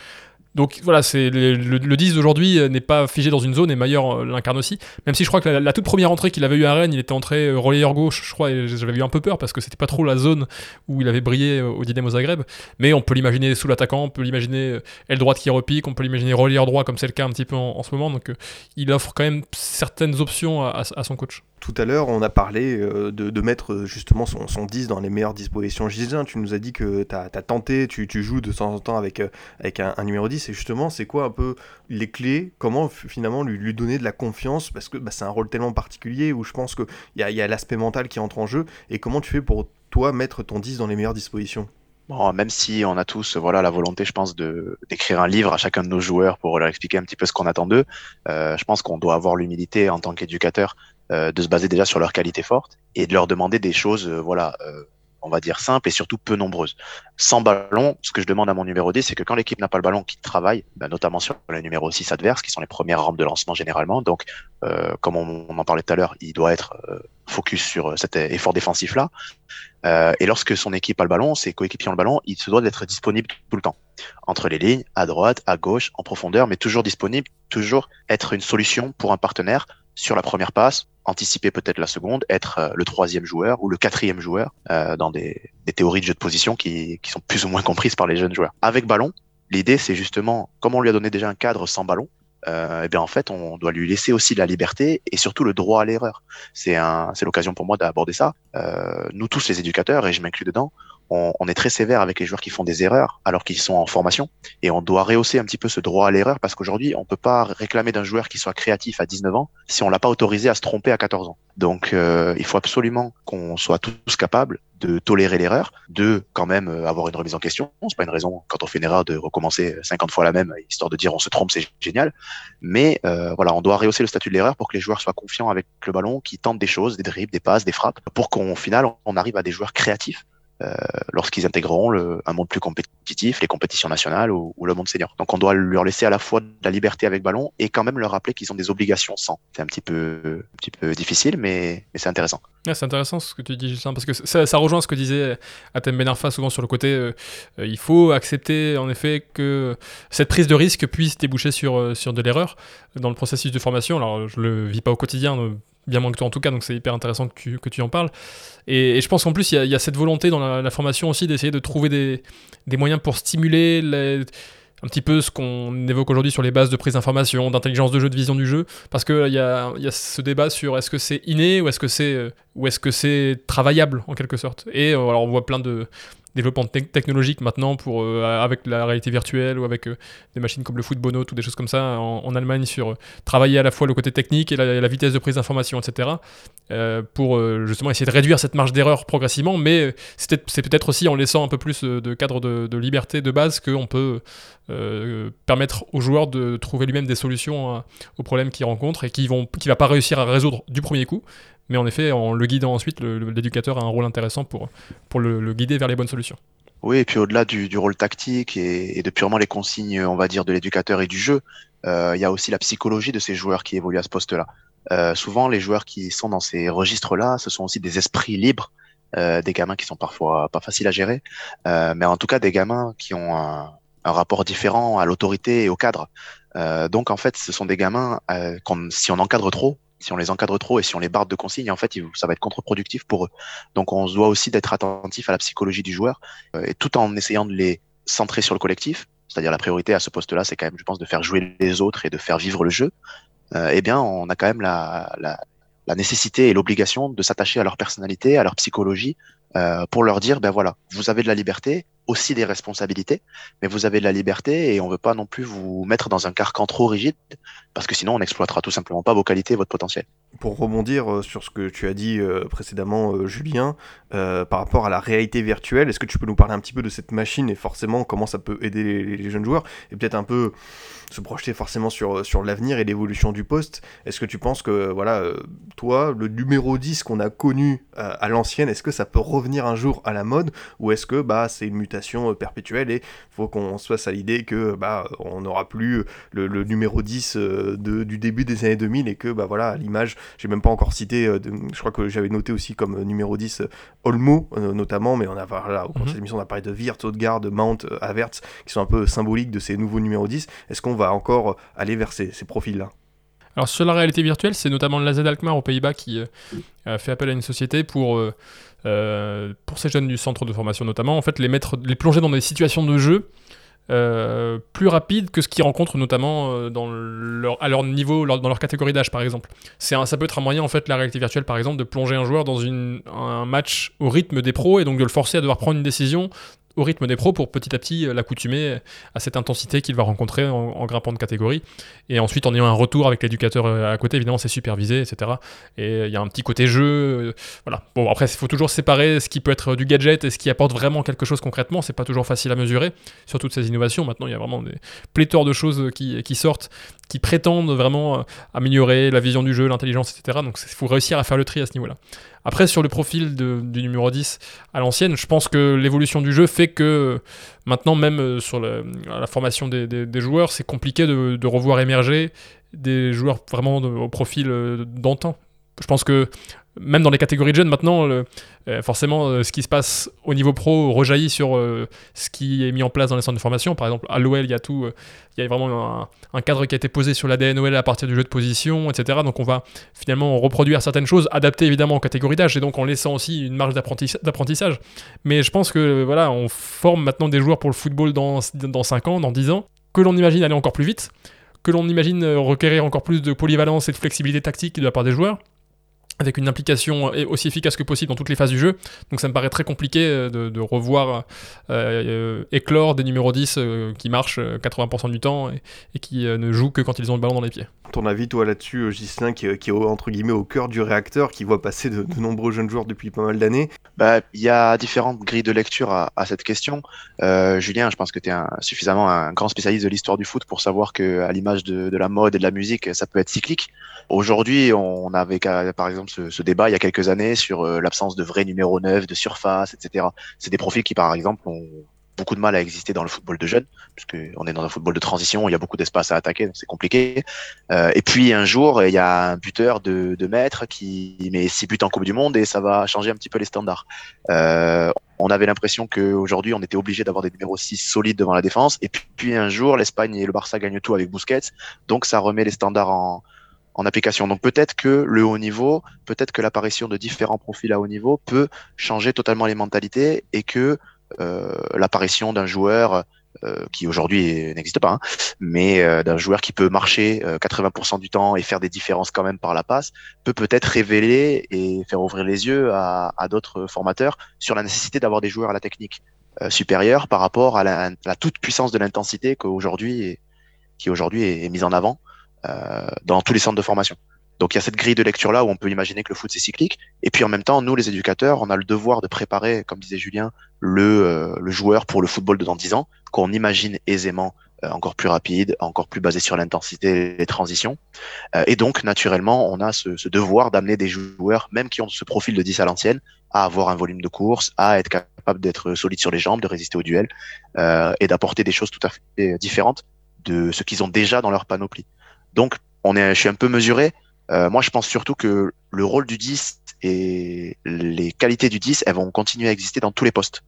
Donc voilà, c'est le, 10 d'aujourd'hui euh, n'est pas figé dans une zone et Maillard euh, l'incarne aussi. Même si je crois que la, toute première entrée qu'il avait eu à Rennes, il était entré euh, relayeur gauche, je crois, et j'avais eu un peu peur parce que c'était pas trop la zone où il avait brillé au Dynamo Zagreb. Mais on peut l'imaginer sous l'attaquant, on peut l'imaginer aile droite qui repique, on peut l'imaginer relayeur droit comme c'est le cas un petit peu en, ce moment. Donc il offre quand même certaines options à son coach. Tout à l'heure, on a parlé euh, de, mettre euh, justement son, son, 10 dans les meilleures dispositions. Gislain, tu nous as dit que tu as, tenté, tu, joues de temps en temps avec, euh, avec un, numéro 10. Et justement, c'est quoi un peu les clés? Comment finalement lui, donner de la confiance? Parce que bah, c'est un rôle tellement particulier où je pense qu'il y a, l'aspect mental qui entre en jeu. Et comment tu fais pour toi mettre ton 10 dans les meilleures dispositions? Bon, même si on a tous voilà la volonté, je pense, d'écrire un livre à chacun de nos joueurs pour leur expliquer un petit peu ce qu'on attend d'eux, je pense qu'on doit avoir l'humilité en tant qu'éducateur euh, de se baser déjà sur leurs qualités fortes et de leur demander des choses, euh, voilà, euh, on va dire simples et surtout peu nombreuses. Sans ballon, ce que je demande à mon numéro 10, c'est que quand l'équipe n'a pas le ballon, qu'il travaille, ben, notamment sur les numéros 6 adverses, qui sont les premières rampes de lancement généralement. Donc, euh, comme on, en parlait tout à l'heure, il doit être focus sur cet effort défensif-là. Euh, et lorsque son équipe a le ballon, ses coéquipiers ont le ballon, il se doit d'être disponible tout le temps. Entre les lignes, à droite, à gauche, en profondeur, mais toujours disponible, toujours être une solution pour un partenaire sur la première passe, anticiper peut-être la seconde, être euh, le troisième joueur ou le quatrième joueur euh, dans des, théories de jeu de position qui, qui sont plus ou moins comprises par les jeunes joueurs. Avec ballon, l'idée c'est justement, comme on lui a donné déjà un cadre sans ballon, euh, eh bien en fait on doit lui laisser aussi la liberté et surtout le droit à l'erreur. C'est l'occasion pour moi d'aborder ça. Euh, nous tous les éducateurs et je m'inclus dedans, on, est très sévère avec les joueurs qui font des erreurs alors qu'ils sont en formation et on doit rehausser un petit peu ce droit à l'erreur parce qu'aujourd'hui on peut pas réclamer d'un joueur qui soit créatif à 19 ans si on l'a pas autorisé à se tromper à 14 ans. Donc euh, il faut absolument qu'on soit tous capables de tolérer l'erreur, de quand même euh, avoir une remise en question. C'est pas une raison quand on fait une erreur de recommencer 50 fois la même histoire de dire on se trompe c'est génial. Mais euh, voilà on doit rehausser le statut de l'erreur pour que les joueurs soient confiants avec le ballon, qui tentent des choses, des dribbles, des passes, des frappes, pour qu'au final on arrive à des joueurs créatifs lorsqu'ils intégreront le, un monde plus compétitif, les compétitions nationales ou, le monde senior. Donc on doit leur laisser à la fois de la liberté avec ballon et quand même leur rappeler qu'ils ont des obligations sans. C'est un petit peu, un petit peu difficile, mais, mais c'est intéressant. c'est intéressant ce que tu dis, Justin, parce que ça, ça rejoint ce que disait Atem Benarfa souvent sur le côté euh, euh, il faut accepter en effet que cette prise de risque puisse déboucher sur, sur de l'erreur dans le processus de formation. Alors je le vis pas au quotidien, bien moins que toi en tout cas, donc c'est hyper intéressant que tu, que tu en parles. Et, je pense qu'en plus, il y, a cette volonté dans la, formation aussi d'essayer de trouver des, des, moyens pour stimuler un petit peu ce qu'on évoque aujourd'hui sur les bases de prise d'information, d'intelligence de jeu, de vision du jeu, parce qu'il y a, y a ce débat sur est-ce que c'est inné ou est-ce que c'est ou est-ce que c'est travaillable en quelque sorte. Et euh, alors on voit plein de, développement technologique maintenant pour, euh, avec la réalité virtuelle ou avec euh, des machines comme le Footbono, ou des choses comme ça en, Allemagne sur euh, travailler à la fois le côté technique et la, vitesse de prise d'information, etc. pour justement essayer de réduire cette marge d'erreur progressivement, mais c'est peut-être aussi en laissant un peu plus de cadre de, liberté de base qu'on peut permettre aux joueurs de trouver lui-même des solutions aux problèmes qu'ils rencontrent et qui vont qui va pas réussir à résoudre du premier coup, mais en effet, en le guidant ensuite, l'éducateur a un rôle intéressant pour, pour le, guider vers les bonnes solutions. Oui, et puis au-delà du, rôle tactique et, de purement les consignes, on va dire, de l'éducateur et du jeu, euh, il y a aussi la psychologie de ces joueurs qui évoluent à ce poste-là. Euh, souvent, les joueurs qui sont dans ces registres-là, ce sont aussi des esprits libres, euh, des gamins qui sont parfois pas faciles à gérer, mais en tout cas des gamins qui ont un rapport différent à l'autorité et au cadre. donc en fait, ce sont des gamins, si on encadre trop, si on les encadre trop et si on les barre de consignes, en fait, ça va être contre-productif pour eux. Donc, on se doit aussi d'être attentif à la psychologie du joueur, euh, et tout en essayant de les centrer sur le collectif. C'est-à-dire la priorité à ce poste-là, c'est quand même, je pense, de faire jouer les autres et de faire vivre le jeu. Euh, eh bien, on a quand même la, nécessité et l'obligation de s'attacher à leur personnalité, à leur psychologie, euh, pour leur dire, ben voilà, vous avez de la liberté, aussi des responsabilités, mais vous avez de la liberté et on veut pas non plus vous mettre dans un carcan trop rigide parce que sinon on n'exploitera tout simplement pas vos qualités votre potentiel. Pour rebondir euh, sur ce que tu as dit euh, précédemment, euh, Julien, par rapport à la réalité virtuelle, est-ce que tu peux nous parler un petit peu de cette machine et forcément comment ça peut aider les, jeunes joueurs et peut-être un peu se projeter forcément sur, sur l'avenir et l'évolution du poste? Est-ce que tu penses que, voilà, toi, le numéro 10 qu'on a connu à l'ancienne, est-ce que ça peut revenir un jour à la mode ou est-ce que bah, c'est une mutation perpétuelle et il faut qu'on se fasse à l'idée que bah, on n'aura plus le, le, numéro 10 de, du début des années 2000 et que, bah, voilà, l'image j'ai même pas encore cité, euh, je crois que j'avais noté aussi comme euh, numéro 10 euh, Olmo notamment, mais on a là, au cours de cette mhm. émission on a parlé de Wirtz, Odegaard, Mount, Havertz, qui sont un peu symboliques de ces nouveaux numéros 10. Est-ce qu'on va encore aller vers ces, profils-là? Alors sur la réalité virtuelle, c'est notamment l'AZ Alkmaar aux Pays-Bas qui a fait appel à une société pour, pour ces jeunes du centre de formation notamment, en fait les plonger dans des situations de jeu euh, plus rapide que ce qu'ils rencontrent notamment euh, à leur niveau, dans leur catégorie d'âge par exemple. C'est ça peut être un moyen en fait, la réalité virtuelle par exemple, de plonger un joueur dans un match au rythme des pros et donc de le forcer à devoir prendre une décision au rythme des pros pour petit à petit euh, l'accoutumer à cette intensité qu'il va rencontrer en, grimpant de catégorie. Et ensuite, en ayant un retour avec l'éducateur euh, à côté, évidemment, c'est supervisé, etc. Et euh, il y a un petit côté jeu. voilà. Bon, après, il faut toujours séparer ce qui peut être du gadget et ce qui apporte vraiment quelque chose concrètement. C'est pas toujours facile à mesurer sur toutes ces innovations. Maintenant, il y a vraiment des pléthores de choses qui, qui sortent qui prétendent vraiment améliorer la vision du jeu, l'intelligence, etc. Donc il faut réussir à faire le tri à ce niveau-là. Après, sur le profil du numéro 10 à l'ancienne, je pense que l'évolution du jeu fait que maintenant, même euh, sur la, formation des, joueurs, c'est compliqué de, revoir émerger des joueurs vraiment au profil euh, d'antan. Je pense que même dans les catégories de jeunes, maintenant, euh, forcément, euh, ce qui se passe au niveau pro rejaillit sur euh, ce qui est mis en place dans les centres de formation. Par exemple, à l'OL, il y a tout, il y a vraiment un, cadre qui a été posé sur l'ADN OL à partir du jeu de position, etc. Donc on va finalement reproduire certaines choses, adaptées évidemment aux catégories d'âge, et donc en laissant aussi une marge d'apprentissage. Mais je pense que voilà, on forme maintenant des joueurs pour le football dans, dans 5 ans, dans 10 ans, que l'on imagine aller encore plus vite, que l'on imagine requérir encore plus de polyvalence et de flexibilité tactique de la part des joueurs avec une implication aussi efficace que possible dans toutes les phases du jeu. Donc ça me paraît très compliqué euh, de, revoir euh, euh, éclore des numéros 10 qui marchent 80% du temps et, qui ne jouent que quand ils ont le ballon dans les pieds. Ton avis toi là-dessus, Gislain, qui, qui, est entre guillemets au cœur du réacteur, qui voit passer de, nombreux jeunes joueurs depuis pas mal d'années? Bah, Il y a différentes grilles de lecture à, cette question. Julien, je pense que tu es suffisamment un grand spécialiste de l'histoire du foot pour savoir que à l'image de, de la mode et de la musique, ça peut être cyclique. Aujourd'hui, on avait par exemple ce, débat il y a quelques années sur euh, l'absence de vrais numéro 9, de surface, etc. C'est des profils qui, par exemple, ont beaucoup de mal à exister dans le football de jeunes, puisqu'on est dans un football de transition, il y a beaucoup d'espace à attaquer, donc c'est compliqué. Euh, et puis un jour, il y a un buteur de, de maître qui met six buts en Coupe du Monde et ça va changer un petit peu les standards. Euh, on avait l'impression qu'aujourd'hui, on était obligé d'avoir des numéros 6 solides devant la défense. Et puis, puis un jour, l'Espagne et le Barça gagnent tout avec Busquets. Donc, ça remet les standards en, en application. Donc peut-être que le haut niveau, peut-être que l'apparition de différents profils à haut niveau peut changer totalement les mentalités et que euh, l'apparition d'un joueur euh, qui aujourd'hui n'existe pas, hein, mais euh, d'un joueur qui peut marcher 80% du temps et faire des différences quand même par la passe, peut peut-être révéler et faire ouvrir les yeux à, d'autres formateurs sur la nécessité d'avoir des joueurs à la technique supérieure par rapport à la, toute puissance de l'intensité qu'aujourd'hui qui aujourd'hui est mise en avant euh, dans tous les centres de formation. Donc il y a cette grille de lecture là où on peut imaginer que le foot c'est cyclique. Et puis en même temps, nous les éducateurs, on a le devoir de préparer, comme disait Julien, le, euh, le joueur pour le football de dans 10 ans, qu'on imagine aisément euh, encore plus rapide, encore plus basé sur l'intensité et les transitions. et donc naturellement, on a ce, ce devoir d'amener des joueurs, même qui ont ce profil de 10 à l'ancienne, à avoir un volume de course, à être capable d'être solide sur les jambes, de résister au duel et d'apporter des choses tout à fait différentes de ce qu'ils ont déjà dans leur panoplie. Donc, on est, je suis un peu mesuré. Euh, moi, je pense surtout que le rôle du 10 et les qualités du 10, elles vont continuer à exister dans tous les postes.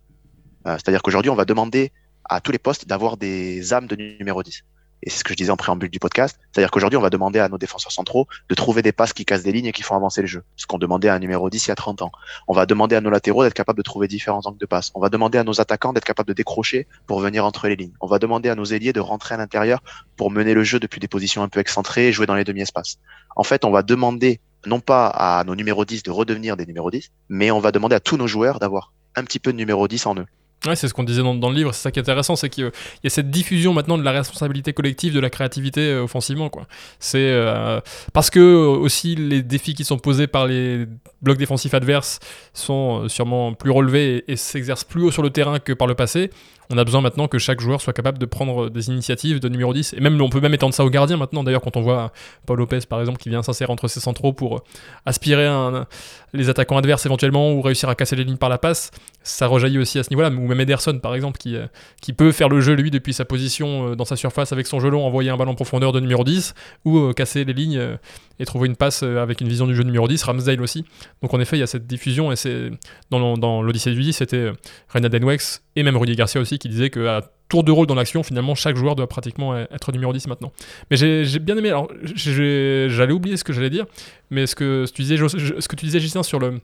Euh, c'est-à-dire qu'aujourd'hui, on va demander à tous les postes d'avoir des âmes de numéro 10. Et c'est ce que je disais en préambule du podcast. C'est-à-dire qu'aujourd'hui, on va demander à nos défenseurs centraux de trouver des passes qui cassent des lignes et qui font avancer le jeu. Ce qu'on demandait à un numéro 10 il y a 30 ans. On va demander à nos latéraux d'être capables de trouver différents angles de passe. On va demander à nos attaquants d'être capables de décrocher pour venir entre les lignes. On va demander à nos ailiers de rentrer à l'intérieur pour mener le jeu depuis des positions un peu excentrées et jouer dans les demi-espaces. En fait, on va demander non pas à nos numéros 10 de redevenir des numéros 10, mais on va demander à tous nos joueurs d'avoir un petit peu de numéro 10 en eux. Ouais, c'est ce qu'on disait dans, le livre, c'est ça qui est intéressant, c'est qu'il y a cette diffusion maintenant de la responsabilité collective, de la créativité euh, offensivement. C'est euh, parce que euh, aussi les défis qui sont posés par les blocs défensifs adverses sont sûrement plus relevés et s'exercent plus haut sur le terrain que par le passé on a besoin maintenant que chaque joueur soit capable de prendre des initiatives de numéro 10. Et même, on peut même étendre ça au gardien maintenant. D'ailleurs, quand on voit Paul Lopez, par exemple, qui vient s'insérer entre ses centraux pour aspirer un, les attaquants adverses éventuellement ou réussir à casser les lignes par la passe, ça rejaillit aussi à ce niveau-là. Ou même Ederson, par exemple, qui, euh, qui peut faire le jeu, lui, depuis sa position euh, dans sa surface avec son gelon, envoyer un ballon en profondeur de numéro 10 ou euh, casser les lignes et trouver une passe avec une vision du jeu numéro 10. Ramsdale aussi. Donc, en effet, il y a cette diffusion et c'est dans l'Odyssée du 10, c'était Reina Denwex et même Rudy Garcia aussi qui disait qu'à tour de rôle dans l'action, finalement, chaque joueur doit pratiquement être numéro 10 maintenant. Mais j'ai bien aimé, alors j'allais oublier ce que j'allais dire, mais ce que, tu disais, ce que tu disais, Justin, sur le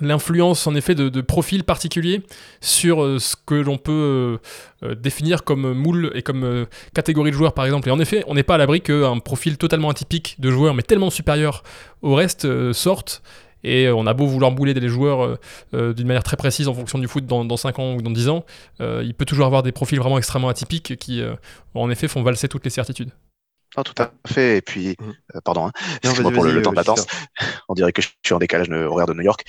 l'influence en effet de, profils particuliers sur euh, ce que l'on peut euh, euh, définir comme moule et comme catégorie de joueurs par exemple. Et en effet, on n'est pas à l'abri qu'un profil totalement atypique de joueur mais tellement supérieur au reste sorte et on a beau vouloir bouler des joueurs euh, euh, d'une manière très précise en fonction du foot dans, dans 5 ans ou dans 10 ans, euh, il peut toujours avoir des profils vraiment extrêmement atypiques qui, en effet, font valser toutes les certitudes. Ah, tout à fait. Et puis, mmh. pardon, hein, excuse-moi pour le, temps de latence. On dirait que je suis en décalage horaire de New York.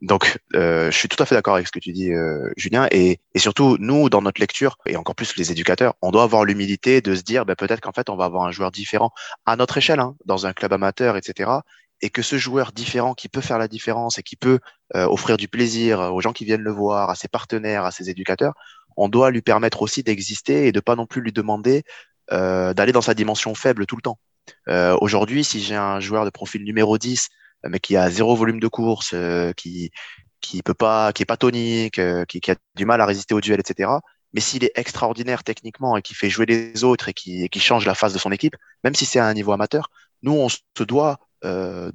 donc, je suis tout à fait d'accord avec ce que tu dis, Julien. Et, et, surtout, nous, dans notre lecture, et encore plus les éducateurs, on doit avoir l'humilité de se dire, ben, peut-être qu'en fait, on va avoir un joueur différent à notre échelle, hein, dans un club amateur, etc et que ce joueur différent qui peut faire la différence et qui peut euh, offrir du plaisir aux gens qui viennent le voir, à ses partenaires, à ses éducateurs, on doit lui permettre aussi d'exister et de pas non plus lui demander euh, d'aller dans sa dimension faible tout le temps. Euh, Aujourd'hui, si j'ai un joueur de profil numéro 10, mais qui a zéro volume de course, euh, qui qui peut pas, qui est pas tonique, euh, qui, qui, a du mal à résister au duel, etc. Mais s'il est extraordinaire techniquement et qui fait jouer les autres et qui, et qui change la face de son équipe, même si c'est à un niveau amateur, nous on se doit euh,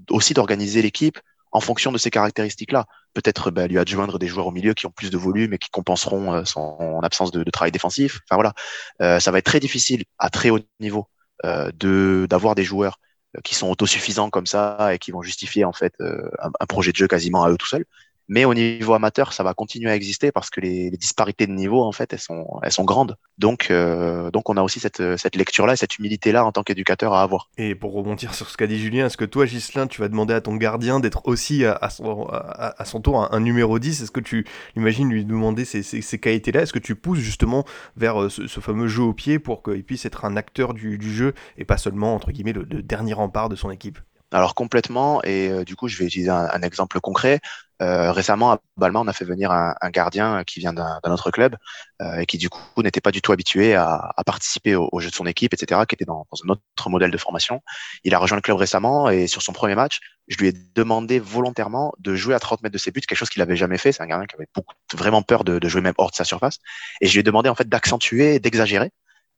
aussi d'organiser l'équipe en fonction de ces caractéristiques-là. Peut-être bah, lui adjoindre des joueurs au milieu qui ont plus de volume et qui compenseront euh, son absence de, travail défensif. Enfin voilà, euh, ça va être très difficile à très haut niveau euh, de d'avoir des joueurs qui sont autosuffisants comme ça et qui vont justifier en fait un, projet de jeu quasiment à eux tout seuls. Mais au niveau amateur, ça va continuer à exister parce que les, disparités de niveau, en fait, elles sont, elles sont grandes. Donc, euh, donc on a aussi cette, cette lecture-là et cette humilité-là en tant qu'éducateur à avoir. Et pour rebondir sur ce qu'a dit Julien, est-ce que toi, Gislin, tu vas demander à ton gardien d'être aussi à, son, à, son tour un, numéro 10 Est-ce que tu imagines lui demander ces, ces, ces qualités-là? Est-ce que tu pousses justement vers euh, ce, ce, fameux jeu au pied pour qu'il puisse être un acteur du, du jeu et pas seulement, entre guillemets, le, le dernier rempart de son équipe? Alors complètement, et euh, du coup je vais utiliser un, un exemple concret. Euh, récemment, à Balma, on a fait venir un, un gardien qui vient d'un autre club euh, et qui du coup n'était pas du tout habitué à, à participer au, au, jeu de son équipe, etc., qui était dans, dans, un autre modèle de formation. Il a rejoint le club récemment et sur son premier match, je lui ai demandé volontairement de jouer à 30 mètres de ses buts, quelque chose qu'il avait jamais fait. C'est un gardien qui avait beaucoup, vraiment peur de, de jouer même hors de sa surface. Et je lui ai demandé en fait d'accentuer, d'exagérer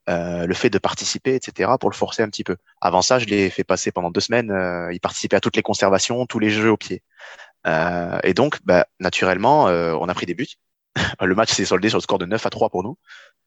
euh, le fait de participer, etc., pour le forcer un petit peu. Avant ça, je l'ai fait passer pendant deux semaines. Euh, il participait à toutes les conservations, tous les jeux au pied. Euh, et donc, bah, naturellement, euh, on a pris des buts. le match s'est soldé sur le score de 9 à 3 pour nous.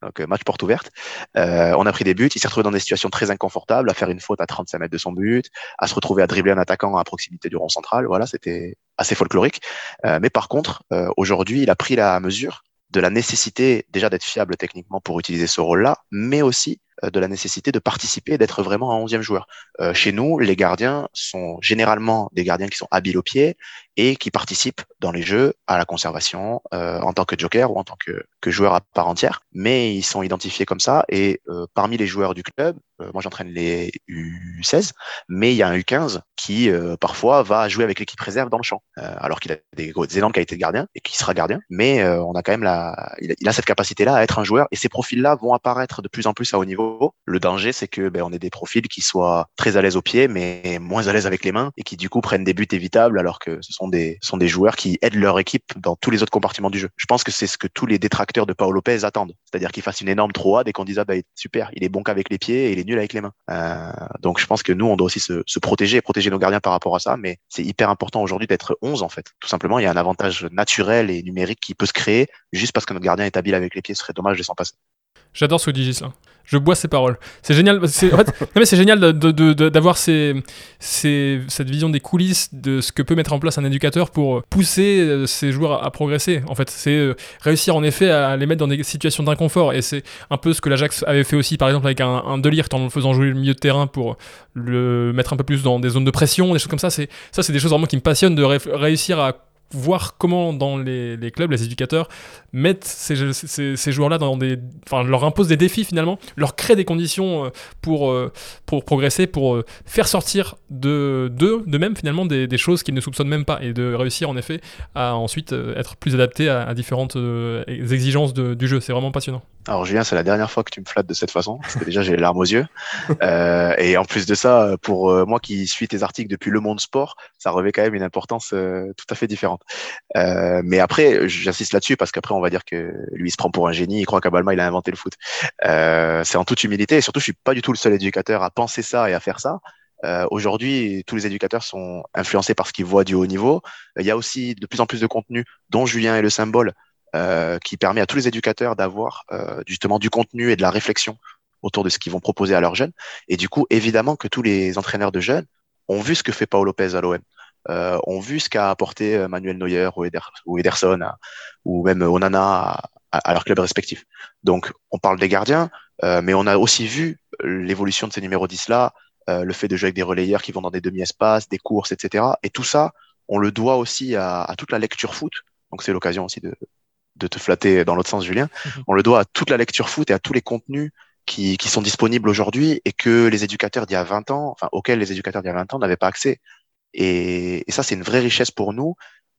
Donc, euh, match porte ouverte. on a pris des buts. Il s'est retrouvé dans des situations très inconfortables, à faire une faute à 35 mètres de son but, à se retrouver à dribbler un attaquant à proximité du rond central. Voilà, c'était assez folklorique. mais par contre, aujourd'hui, il a pris la mesure de la nécessité déjà d'être fiable techniquement pour utiliser ce rôle-là, mais aussi de la nécessité de participer et d'être vraiment un onzième joueur. Euh, chez nous, les gardiens sont généralement des gardiens qui sont habiles au pied et qui participent dans les jeux à la conservation euh, en tant que joker ou en tant que, que, joueur à part entière. Mais ils sont identifiés comme ça et euh, parmi les joueurs du club, euh, moi j'entraîne les U16, mais il y a un U15 qui euh, parfois va jouer avec l'équipe réserve dans le champ, alors qu'il a des, des, énormes qualités de gardien et qui sera gardien. Mais on a quand même la, a, il a cette capacité-là à être un joueur et ces profils-là vont apparaître de plus en plus à haut niveau le danger, c'est que ben, on ait des profils qui soient très à l'aise au pied, mais moins à l'aise avec les mains, et qui du coup prennent des buts évitables, alors que ce sont des, sont des joueurs qui aident leur équipe dans tous les autres compartiments du jeu. Je pense que c'est ce que tous les détracteurs de Paolo Lopez attendent, c'est-à-dire qu'il fasse une énorme 3 et qu'on dise ah ben, super, il est bon qu'avec les pieds et il est nul avec les mains. Euh, donc je pense que nous, on doit aussi se, se protéger et protéger nos gardiens par rapport à ça, mais c'est hyper important aujourd'hui d'être 11 en fait. Tout simplement, il y a un avantage naturel et numérique qui peut se créer juste parce que notre gardien est habile avec les pieds. Ce serait dommage de s'en passer. J'adore ce que dit Gislain. Je bois ses paroles. C'est génial. c'est- En fait, non, mais c'est génial d'avoir ces, ces- cette vision des coulisses de ce que peut mettre en place un éducateur pour pousser euh, ses joueurs à, à progresser. En fait, c'est euh, réussir en effet à les mettre dans des situations d'inconfort. Et c'est un peu ce que l'Ajax avait fait aussi, par exemple, avec un, un Delirte en le faisant jouer le milieu de terrain pour le mettre un peu plus dans des zones de pression, des choses comme ça. C'est ça, c'est des choses vraiment qui me passionnent de ré- réussir à voir comment dans les, les clubs, les éducateurs mettent ces, ces- ces joueurs-là dans des... Enfin, leur imposent des défis finalement, leur créent des conditions euh, pour, euh, pour progresser, pour euh, faire sortir de d'eux, de même finalement, des, choses qu'ils ne soupçonnent même pas et de réussir en effet à ensuite être plus adapté à, à différentes exigences de- du jeu. C'est vraiment passionnant. Alors Julien, c'est la dernière fois que tu me flattes de cette façon, parce que déjà j'ai les larmes aux yeux. Euh, et en plus de ça, pour euh, moi qui suis tes articles depuis Le Monde Sport, ça revêt quand même une importance euh, tout à fait différente. Euh, mais après, j'insiste là-dessus parce qu'après on va dire que lui il se prend pour un génie, il croit qu'Abalma il a inventé le foot. Euh, c'est en toute humilité et surtout je suis pas du tout le seul éducateur à penser ça et à faire ça. Euh, Aujourd'hui, tous les éducateurs sont influencés par ce qu'ils voient du haut niveau. Il y a aussi de plus en plus de contenu, dont Julien est le symbole, euh, qui permet à tous les éducateurs d'avoir euh, justement du contenu et de la réflexion autour de ce qu'ils vont proposer à leurs jeunes. Et du coup, évidemment que tous les entraîneurs de jeunes ont vu ce que fait Paolo Lopez à l'OM, euh, ont vu ce qu'a apporté euh, Manuel Neuer ou, Eder, ou Ederson à- ou même Onana à, leur club respectif. Donc, on parle des gardiens, euh, mais on a aussi vu l'évolution de ces numéros 10 là, euh, le fait de jouer avec des relayeurs qui vont dans des demi-espaces, des courses, etc. Et tout ça, on le doit aussi à toute la lecture foot. Donc, c'est l'occasion aussi de, de te flatter dans l'autre sens, Julien. On le doit à toute la lecture foot et à tous les contenus qui, qui sont disponibles aujourd'hui et que les éducateurs d'il y a 20 ans, enfin, auxquels les éducateurs d'il y a 20 ans n'avaient pas accès. Et, et ça, c'est une vraie richesse pour nous.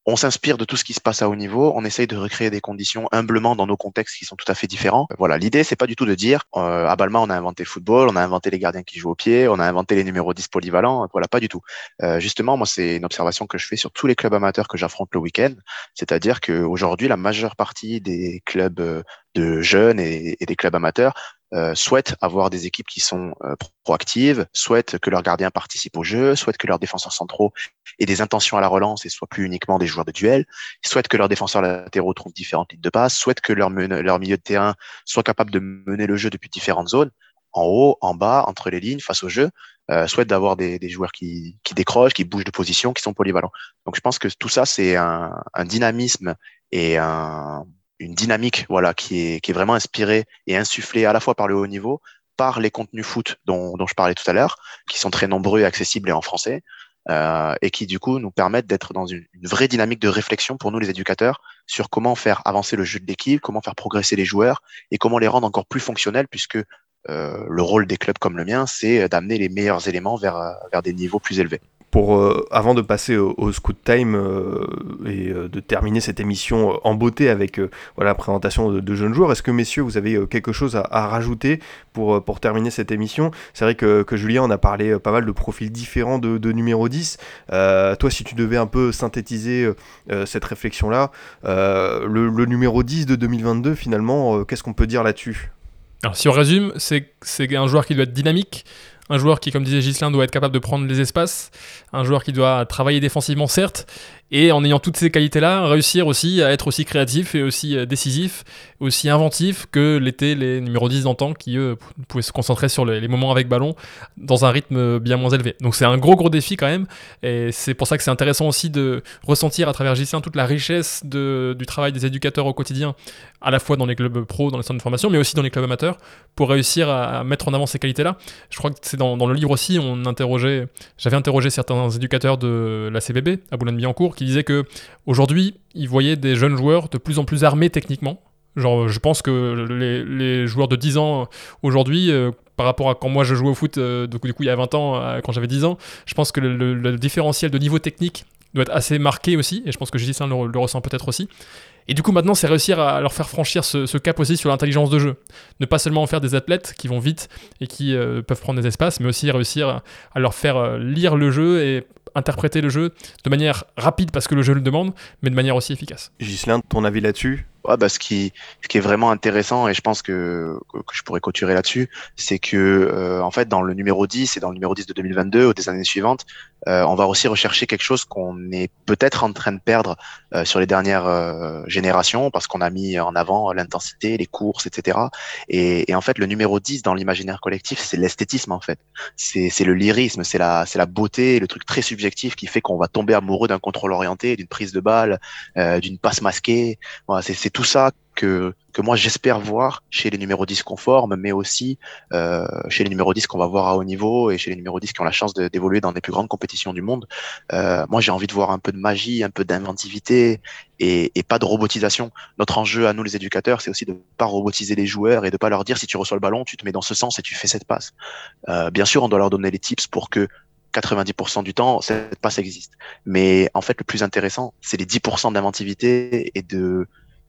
On s'inspire de tout ce qui se passe à haut niveau. On essaye de recréer des conditions humblement dans nos contextes qui sont tout à fait différents. Voilà, l'idée, c'est pas du tout de dire euh, à Balma, on a inventé le football, on a inventé les gardiens qui jouent au pied, on a inventé les numéros 10 polyvalents. Voilà, pas du tout. Euh, justement, moi, c'est une observation que je fais sur tous les clubs amateurs que j'affronte le week-end. C'est-à-dire qu'aujourd'hui, la majeure partie des clubs euh, de jeunes et des clubs amateurs euh, souhaitent avoir des équipes qui sont euh, proactives, souhaitent que leurs gardiens participent au jeu, souhaitent que leurs défenseurs centraux aient des intentions à la relance et soient plus uniquement des joueurs de duel, souhaitent que leurs défenseurs latéraux trouvent différentes lignes de passe, souhaitent que leur, leur milieu de terrain soit capable de mener le jeu depuis différentes zones, en haut, en bas, entre les lignes, face au jeu, euh, souhaitent d'avoir des, des joueurs qui, qui décrochent, qui bougent de position, qui sont polyvalents. Donc je pense que tout ça, c'est un, un dynamisme et un, une dynamique voilà qui est qui est vraiment inspirée et insufflée à la fois par le haut niveau, par les contenus foot dont, dont je parlais tout à l'heure, qui sont très nombreux et accessibles et en français, euh, et qui du coup nous permettent d'être dans une, vraie dynamique de réflexion pour nous les éducateurs sur comment faire avancer le jeu de l'équipe, comment faire progresser les joueurs et comment les rendre encore plus fonctionnels puisque euh, le rôle des clubs comme le mien, c'est d'amener les meilleurs éléments vers, euh, vers des niveaux plus élevés. Euh, avant de passer au, Scoot Time euh, et euh, de terminer cette émission en beauté avec voilà, la présentation de, jeunes joueurs, est-ce que messieurs, vous avez quelque chose à, rajouter pour, pour terminer cette émission? C'est vrai que, que Julien, on a parlé pas mal de profils différents de, numéro 10. Euh, toi, si tu devais un peu synthétiser cette réflexion-là, le, numéro 10 de 2022, finalement, qu'est-ce qu'on peut dire là-dessus? Alors si on résume, c'est un joueur qui doit être dynamique, un joueur qui, comme disait Gislain, doit être capable de prendre les espaces, un joueur qui doit travailler défensivement, certes, et en ayant toutes ces qualités-là, réussir aussi à être aussi créatif et aussi euh, décisif, aussi inventif que l'étaient les numéros 10 d'antan qui, eux, pouvaient se concentrer sur les, moments avec ballon dans un rythme bien moins élevé. Donc c'est un gros, gros défi quand même, et c'est pour ça que c'est intéressant aussi de ressentir à travers Gislain toute la richesse du travail des éducateurs au quotidien, à la fois dans les clubs pro, dans les centres de formation, mais aussi dans les clubs amateurs, pour réussir à, à mettre en avant ces qualités-là. Je crois que c'est dans, dans le livre aussi, on interrogeait, j'avais interrogé certains éducateurs de la CBB à Boulogne-Billancourt qui disaient que aujourd'hui, ils voyaient des jeunes joueurs de plus en plus armés techniquement. Genre, je pense que les, joueurs de 10 ans aujourd'hui, euh, par rapport à quand moi je jouais au foot, euh, du, coup, du coup, il y a 20 ans, euh, quand j'avais 10 ans, je pense que le, différentiel de niveau technique doit être assez marqué aussi, et je pense que Gislain le, le ressent peut-être aussi. Et du coup, maintenant, c'est réussir à leur faire franchir ce, cap aussi sur l'intelligence de jeu. Ne pas seulement en faire des athlètes qui vont vite et qui euh, peuvent prendre des espaces, mais aussi réussir à, leur faire euh, lire le jeu et interpréter le jeu de manière rapide parce que le jeu le demande, mais de manière aussi efficace. Gislain, ton avis là-dessus? Ouais, bah, ce, qui, ce qui est vraiment intéressant, et je pense que, que, je pourrais couturer là-dessus, c'est que euh, en fait, dans le numéro 10 et dans le numéro 10 de 2022 ou des années suivantes, euh, on va aussi rechercher quelque chose qu'on est peut-être en train de perdre euh, sur les dernières euh, générations, parce qu'on a mis en avant l'intensité, les courses, etc. Et, et, en fait, le numéro 10 dans l'imaginaire collectif, c'est l'esthétisme, en fait. C'est le lyrisme, c'est la, la beauté, le truc très subjectif qui fait qu'on va tomber amoureux d'un contrôle orienté, d'une prise de balle, d'une passe masquée. C'est tout ça que, que moi j'espère voir chez les numéros 10 conformes, mais aussi euh, chez les numéros 10 qu'on va voir à haut niveau et chez les numéros 10 qui ont la chance d'évoluer dans les plus grandes compétitions du monde. Euh, moi j'ai envie de voir un peu de magie, un peu d'inventivité et, et, pas de robotisation. Notre enjeu à nous les éducateurs, c'est aussi de pas robotiser les joueurs et de pas leur dire si tu reçois le ballon, tu te mets dans ce sens et tu fais cette passe. Euh, bien sûr, on doit leur donner les tips pour que 90% du temps, cette passe existe. Mais en fait, le plus intéressant, c'est les 10% d'inventivité et de,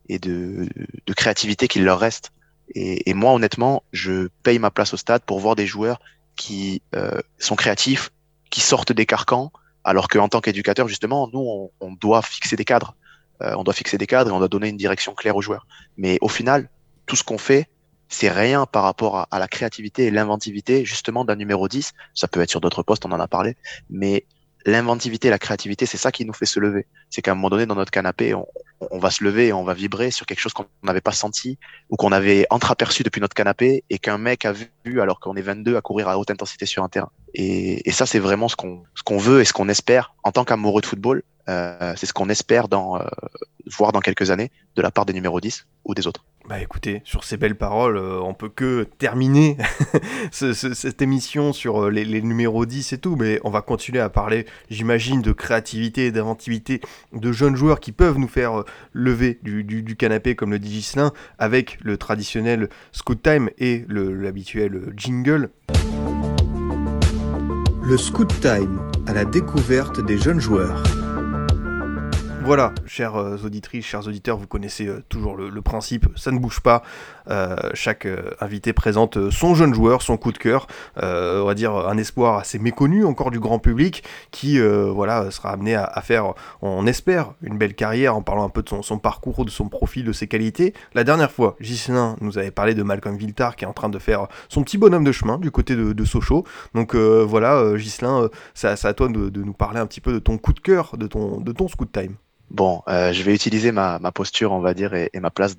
et de, de créativité qu'il leur reste. Et, et, moi, honnêtement, je paye ma place au stade pour voir des joueurs qui euh, sont créatifs, qui sortent des carcans, alors qu'en tant qu'éducateur, justement, nous, on, on, doit fixer des cadres. Euh, on doit fixer des cadres et on doit donner une direction claire aux joueurs. Mais au final, tout ce qu'on fait, c'est rien par rapport à, à la créativité et l'inventivité, justement, d'un numéro 10. Ça peut être sur d'autres postes, on en a parlé. Mais l'inventivité, la créativité, c'est ça qui nous fait se lever. C'est qu'à un moment donné, dans notre canapé, on, va se lever et on va vibrer sur quelque chose qu'on n'avait pas senti ou qu'on avait entreaperçu depuis notre canapé et qu'un mec a vu alors qu'on est 22 à courir à haute intensité sur un terrain. Et, et ça, c'est vraiment ce qu'on ce qu'on veut et ce qu'on espère en tant qu'amoureux de football. Euh, c'est ce qu'on espère dans, euh, voir dans quelques années de la part des numéros 10 ou des autres. Bah écoutez, sur ces belles paroles, euh, on peut que terminer ce, ce, cette émission sur euh, les, les, numéros 10 et tout, mais on va continuer à parler, j'imagine, de créativité et d'inventivité de jeunes joueurs qui peuvent nous faire euh, lever du, du, du, canapé, comme le dit Gislain, avec le traditionnel Scoot Time et l'habituel jingle. Le Scoot Time, à la découverte des jeunes joueurs. Voilà, chères auditrices, chers auditeurs, vous connaissez euh, toujours le, principe, ça ne bouge pas. Euh, chaque euh, invité présente son jeune joueur, son coup de cœur, on va dire un espoir assez méconnu encore du grand public, qui voilà sera amené à, faire, on espère, une belle carrière en parlant un peu de son, parcours, de son profil, de ses qualités. La dernière fois, Gislain nous avait parlé de Malcolm Viltar qui est en train de faire son petit bonhomme de chemin du côté de, de Sochaux. Donc voilà, Gislain, c'est à toi de, de, nous parler un petit peu de ton coup de cœur, de ton, de ton scoot time. Bon, euh, je vais utiliser ma, posture, on va dire, et, ma place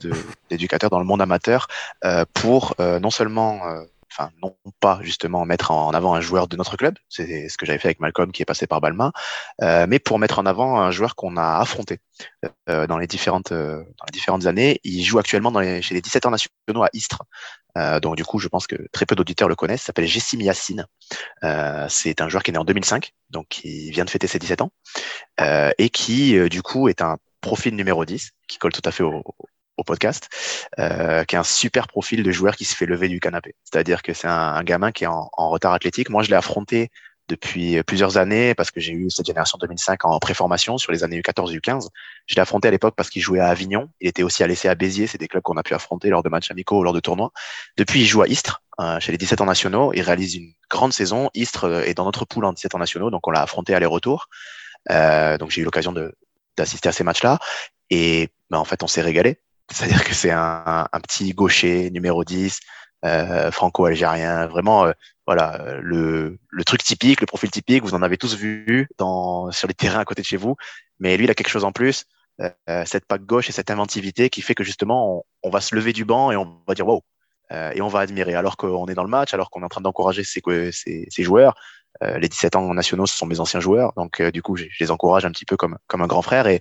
d'éducateur dans le monde amateur euh, pour euh, non seulement, enfin non pas justement mettre en avant un joueur de notre club, c'est ce que j'avais fait avec Malcolm qui est passé par Balma, mais pour mettre en avant un joueur qu'on a affronté dans les différentes dans les différentes années. Il joue actuellement dans les, chez les 17 ans nationaux à Istres. Donc du coup, je pense que très peu d'auditeurs le connaissent. S'appelle Jessim Yassine. c'est un joueur qui est né en 2005, donc qui vient de fêter ses 17 ans euh, et qui, euh, du coup, est un profil numéro 10 qui colle tout à fait au, au podcast, euh, qui est un super profil de joueur qui se fait lever du canapé. C'est-à-dire que c'est un, un, gamin qui est en, en retard athlétique. Moi, je l'ai affronté depuis plusieurs années parce que j'ai eu cette génération 2005 en préformation sur les années U14 et U15. Je l'ai affronté à l'époque parce qu'il jouait à Avignon. Il était aussi à l'essai à Béziers. C'est des clubs qu'on a pu affronter lors de matchs amicaux ou lors de tournois. Depuis, il joue à Istres, euh, chez les 17 ans nationaux. Il réalise une grande saison. Istres est dans notre poule en 17 ans nationaux, donc on l'a affronté aller-retour. Euh, donc j'ai eu l'occasion d'assister à ces matchs-là. Et ben, en fait, on s'est régalé. C'est-à-dire que c'est un, un, petit gaucher numéro 10, euh, franco-algérien, vraiment euh, voilà le, le, truc typique, le profil typique. Vous en avez tous vu dans, sur les terrains à côté de chez vous. Mais lui, il a quelque chose en plus. Euh, cette pack gauche et cette inventivité qui fait que justement, on, on, va se lever du banc et on va dire wow. et on va admirer. Alors qu'on est dans le match, alors qu'on est en train d'encourager ses joueurs, euh, les 17 ans nationaux, ce sont mes anciens joueurs, donc euh, du coup, je, je, les encourage un petit peu comme, comme un grand frère. Et,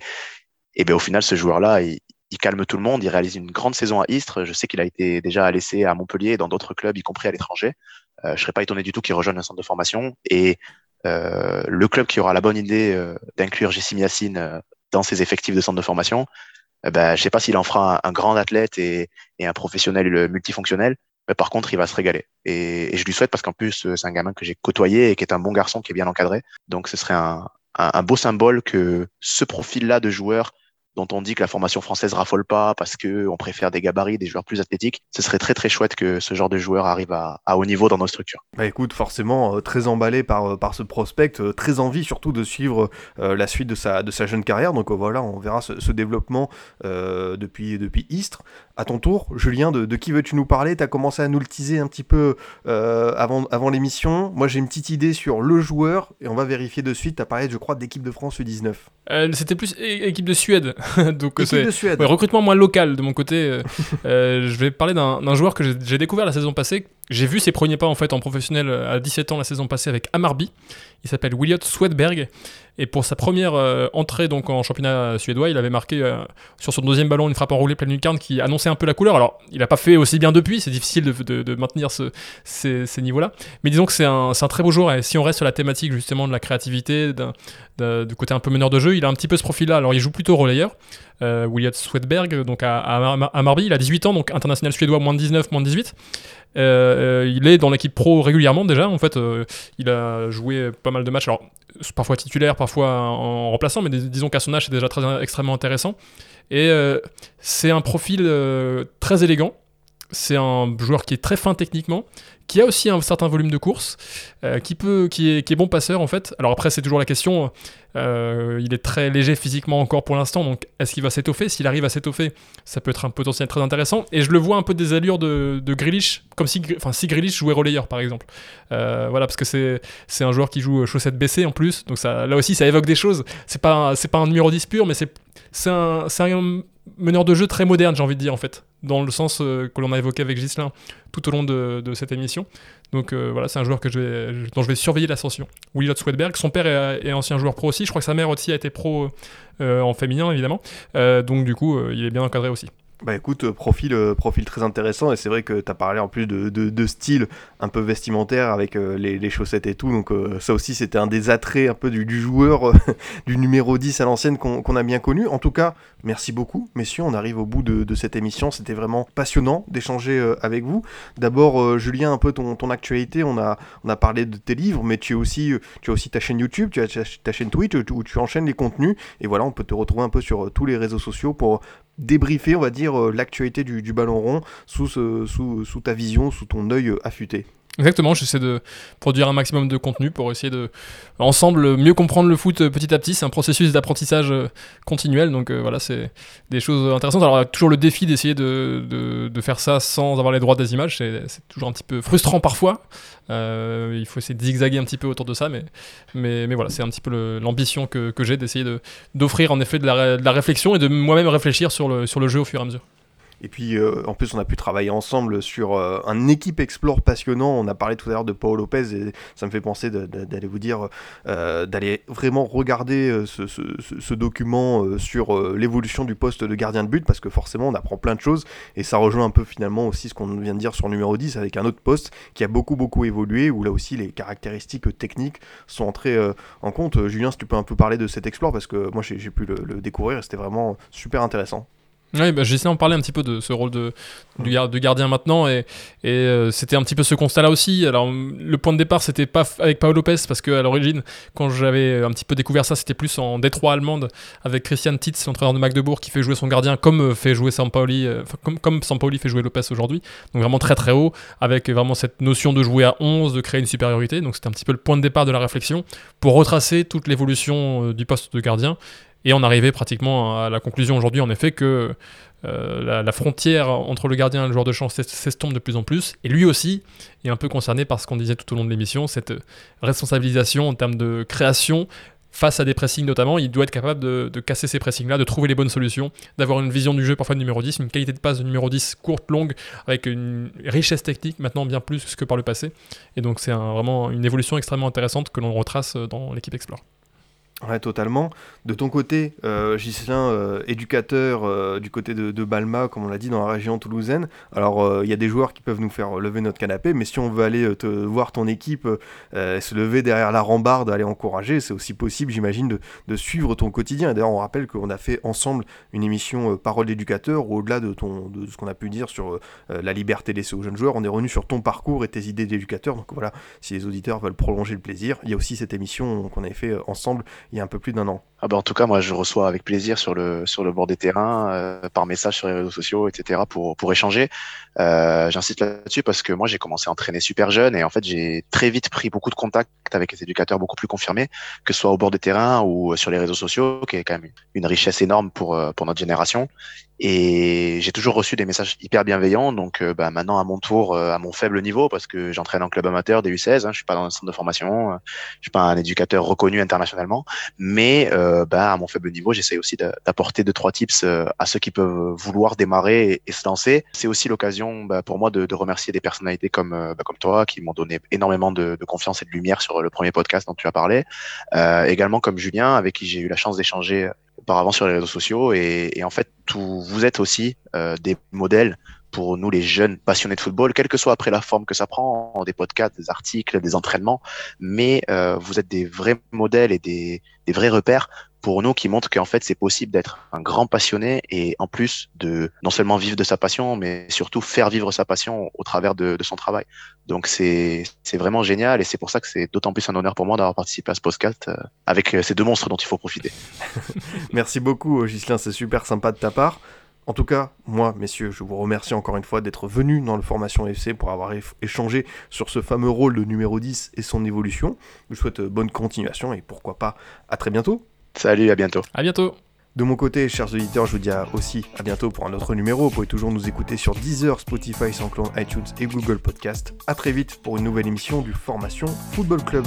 et ben, au final, ce joueur-là, il, il, calme tout le monde. Il réalise une grande saison à Istres. Je sais qu'il a été déjà laissé à Montpellier et dans d'autres clubs, y compris à l'étranger. Euh, je serais pas étonné du tout qu'il rejoigne un centre de formation. Et euh, le club qui aura la bonne idée euh, d'inclure Jessim Yassine dans ses effectifs de centre de formation, ben, je sais pas s'il en fera un, grand athlète et, et, un professionnel multifonctionnel, mais par contre, il va se régaler. Et, et je lui souhaite parce qu'en plus, c'est un gamin que j'ai côtoyé et qui est un bon garçon, qui est bien encadré. Donc, ce serait un, un, un beau symbole que ce profil-là de joueur dont on dit que la formation française raffole pas parce que on préfère des gabarits, des joueurs plus athlétiques. Ce serait très très chouette que ce genre de joueur arrive à, à haut niveau dans nos structures. Bah écoute, forcément, euh, très emballé par, euh, par ce prospect, euh, très envie surtout de suivre euh, la suite de sa, de sa jeune carrière. Donc voilà, on verra ce, ce développement euh, depuis, depuis Istres. À ton tour, Julien, de, de qui veux-tu nous parler? Tu as commencé à nous le teaser un petit peu euh, avant, avant l'émission. Moi, j'ai une petite idée sur le joueur et on va vérifier de suite. Tu as parlé, je crois, d'équipe de France U19. Euh, C'était plus équipe de Suède. Donc, c'est- de Suède. Ouais, recrutement moins local de mon côté. euh, euh, je vais parler d'un joueur que j'ai découvert la saison passée. J'ai vu ses premiers pas en fait en professionnel euh, à 17 ans la saison passée avec Amarby. Il s'appelle Williot Swedberg et pour sa première euh, entrée donc en championnat suédois, il avait marqué euh, sur son deuxième ballon une frappe enroulée pleine lucarne qui annonçait un peu la couleur. Alors, il n'a pas fait aussi bien depuis, c'est difficile de, maintenir ce- ces, niveaux-là. Mais disons que c'est un, très beau joueur et si on reste sur la thématique justement de la créativité, du côté un peu meneur de jeu, il a un petit peu ce profil-là. Alors, il joue plutôt relayeur. Euh, William Swedberg, donc à, à, à Marby, il a 18 ans, donc international suédois, moins de 19, moins de 18. Euh, euh, il est dans l'équipe pro régulièrement déjà. En fait, euh, il a joué pas mal de matchs. Alors, parfois titulaire, parfois en remplaçant, mais dis- disons qu'à son âge, c'est déjà très, extrêmement intéressant. Et c'est un profil très élégant. C'est un joueur qui est très fin techniquement, qui a aussi un certain volume de course, euh, qui, peut, qui, est, qui est bon passeur en fait. Alors après, c'est toujours la question. euh, il est très léger physiquement encore pour l'instant, donc est-ce qu'il va s'étoffer? S'il arrive à s'étoffer, ça peut être un potentiel très intéressant. Et je le vois un peu des allures de, de comme si, enfin, si jouait relayeur par exemple. Euh, voilà, parce que c'est un joueur qui joue chaussettes baissées en plus, donc ça, là aussi ça évoque des choses. C'est pas, un- pas un numéro 10 pur, mais c'est un, c'est un meneur de jeu très moderne, j'ai envie de dire en fait, dans le sens euh, que l'on a évoqué avec Gislin tout au long de, cette émission. Donc euh, voilà, c'est un joueur que dont je vais surveiller l'ascension. Willot Swedberg, son père est, ancien joueur pro aussi, je crois que sa mère aussi a été pro euh, en féminin évidemment, donc du coup il est bien encadré aussi. Bah écoute, euh, profil, euh, profil très intéressant et c'est vrai que tu as parlé en plus de, de, style un peu vestimentaire avec euh, les, chaussettes et tout, donc ça aussi c'était un des attraits un peu du, joueur, du numéro 10 à l'ancienne qu'on a bien connu. En tout cas, merci beaucoup messieurs, on arrive au bout de, cette émission, c'était vraiment passionnant d'échanger avec vous. D'abord Julien, un peu ton, actualité, on a, parlé de tes livres, mais tu as aussi, tu as aussi ta chaîne YouTube, tu as ta, ta chaîne Twitch où tu- enchaînes les contenus et voilà, on peut te retrouver un peu sur tous les réseaux sociaux pour débriefer, on va dire, euh, l'actualité du, ballon rond sous, sous ta vision, sous ton œil euh, affûté. Exactement, j'essaie de produire un maximum de contenu pour essayer de, ensemble, mieux comprendre le foot euh, petit à petit. C'est un processus d'apprentissage euh, continuel, donc euh, voilà, c'est des choses intéressantes. Alors, toujours le défi d'essayer de, de, faire ça sans avoir les droits des images, c'est toujours un petit peu frustrant parfois. Il faut essayer de zigzaguer un petit peu autour de ça, mais, mais, mais voilà, c'est un petit peu l'ambition que, j'ai d'essayer de- d'offrir en effet de la, de la réflexion et de moi-même réfléchir sur le, sur le jeu au fur et à mesure. Et puis, euh, en plus, on a pu travailler ensemble sur euh, un équipe explore passionnant. On a parlé tout à l'heure de Paul Lopez et ça me fait penser d'aller vous dire, euh, d'aller vraiment regarder ce, document sur l'évolution du poste de gardien de but parce que forcément, on apprend plein de choses et ça rejoint un peu finalement aussi ce qu'on vient de dire sur numéro 10 avec un autre poste qui a beaucoup, beaucoup évolué où là aussi les caractéristiques techniques sont entrées en compte. Julien, si tu peux un peu parler de cet explore parce que moi, j'ai j'ai pu le, le découvrir et c'était vraiment super intéressant. Oui, bah, j'ai essayé d'en parler un petit peu de ce rôle de, de gardien maintenant, et, euh, c'était un petit peu ce constat-là aussi. Alors, hum, le point de départ, c'était pas avec Paolo Lopez, parce que à l'origine, quand j'avais un petit peu découvert ça, c'était plus en Détroit allemande, avec Christian Titz, l'entraîneur de Magdebourg, qui fait jouer son gardien comme euh, fait jouer Sampaoli, euh, comme, comme fait jouer Lopez aujourd'hui. Donc, vraiment très très haut, avec vraiment cette notion de jouer à 11, de créer une supériorité. Donc, c'était un petit peu le point de départ de la réflexion pour retracer toute l'évolution euh, du poste de gardien. Et on arrivait pratiquement à la conclusion aujourd'hui, en effet, que euh, la, frontière entre le gardien et le joueur de champ s'es- s'estompe de plus en plus. Et lui aussi est un peu concerné par ce qu'on disait tout au long de l'émission, cette responsabilisation en termes de création. Face à des pressings notamment, il doit être capable de, casser ces pressings-là, de trouver les bonnes solutions, d'avoir une vision du jeu parfois de numéro 10, une qualité de passe de numéro 10 courte, longue, avec une richesse technique maintenant bien plus que par le passé. Et donc c'est vraiment une évolution extrêmement intéressante que l'on retrace dans l'équipe Explore. Ouais, totalement. De ton côté, euh, euh, éducateur euh, du côté de, de Balma, comme on l'a dit, dans la région toulousaine. Alors, euh, il y a des joueurs qui peuvent nous faire lever notre canapé, mais si on veut aller te, voir ton équipe se lever derrière la rambarde, aller encourager, c'est aussi possible, j'imagine, de, de suivre ton quotidien. D'ailleurs, on rappelle qu'on a fait ensemble une émission Parole d'éducateur, au-delà de, de ce qu'on a pu dire sur la liberté laissée aux jeunes joueurs, on est revenu sur ton parcours et tes idées d'éducateur. Donc voilà, si les auditeurs veulent prolonger le plaisir, il y a aussi cette émission qu'on avait fait ensemble il y a un peu plus d'un an. Ah bah en tout cas, moi, je reçois avec plaisir sur le sur le bord des terrains, euh, par message sur les réseaux sociaux, etc. pour pour échanger. Euh, J'insiste là-dessus parce que moi, j'ai commencé à entraîner super jeune et en fait, j'ai très vite pris beaucoup de contacts avec des éducateurs beaucoup plus confirmés, que ce soit au bord des terrains ou sur les réseaux sociaux, qui est quand même une richesse énorme pour euh, pour notre génération. Et j'ai toujours reçu des messages hyper bienveillants. Donc, euh, bah, maintenant, à mon tour, euh, à mon faible niveau, parce que j'entraîne en club amateur des U16, hein, je suis pas dans un centre de formation, euh, je suis pas un éducateur reconnu internationalement, mais bah, à mon faible niveau, j'essaie aussi d'apporter deux trois tips à ceux qui peuvent vouloir démarrer et, se lancer. C'est aussi l'occasion bah, pour moi de, remercier des personnalités comme bah, comme toi, qui m'ont donné énormément de, confiance et de lumière sur le premier podcast dont tu as parlé. également comme Julien, avec qui j'ai eu la chance d'échanger auparavant sur les réseaux sociaux. Et, en fait, vous êtes aussi euh, des modèles pour nous les jeunes passionnés de football, quelle que soit après la forme que ça prend, des podcasts, des articles, des entraînements, mais euh, vous êtes des vrais modèles et des, vrais repères pour nous qui montrent qu'en fait c'est possible d'être un grand passionné et en plus de non seulement vivre de sa passion, mais surtout faire vivre sa passion au travers de, de son travail. Donc c'est vraiment génial et c'est pour ça que c'est d'autant plus un honneur pour moi d'avoir participé à ce podcast euh, avec euh, ces deux monstres dont il faut profiter. Merci beaucoup Gislain, c'est super sympa de ta part. En tout cas, moi, messieurs, je vous remercie encore une fois d'être venus dans le Formation FC pour avoir échangé sur ce fameux rôle de numéro 10 et son évolution. Je vous souhaite euh, bonne continuation et pourquoi pas à très bientôt. Salut, à bientôt. À bientôt. De mon côté, chers auditeurs, je vous dis aussi à bientôt pour un autre numéro. Vous pouvez toujours nous écouter sur Deezer, Spotify, SoundCloud, iTunes et Google Podcast. A très vite pour une nouvelle émission du Formation Football Club.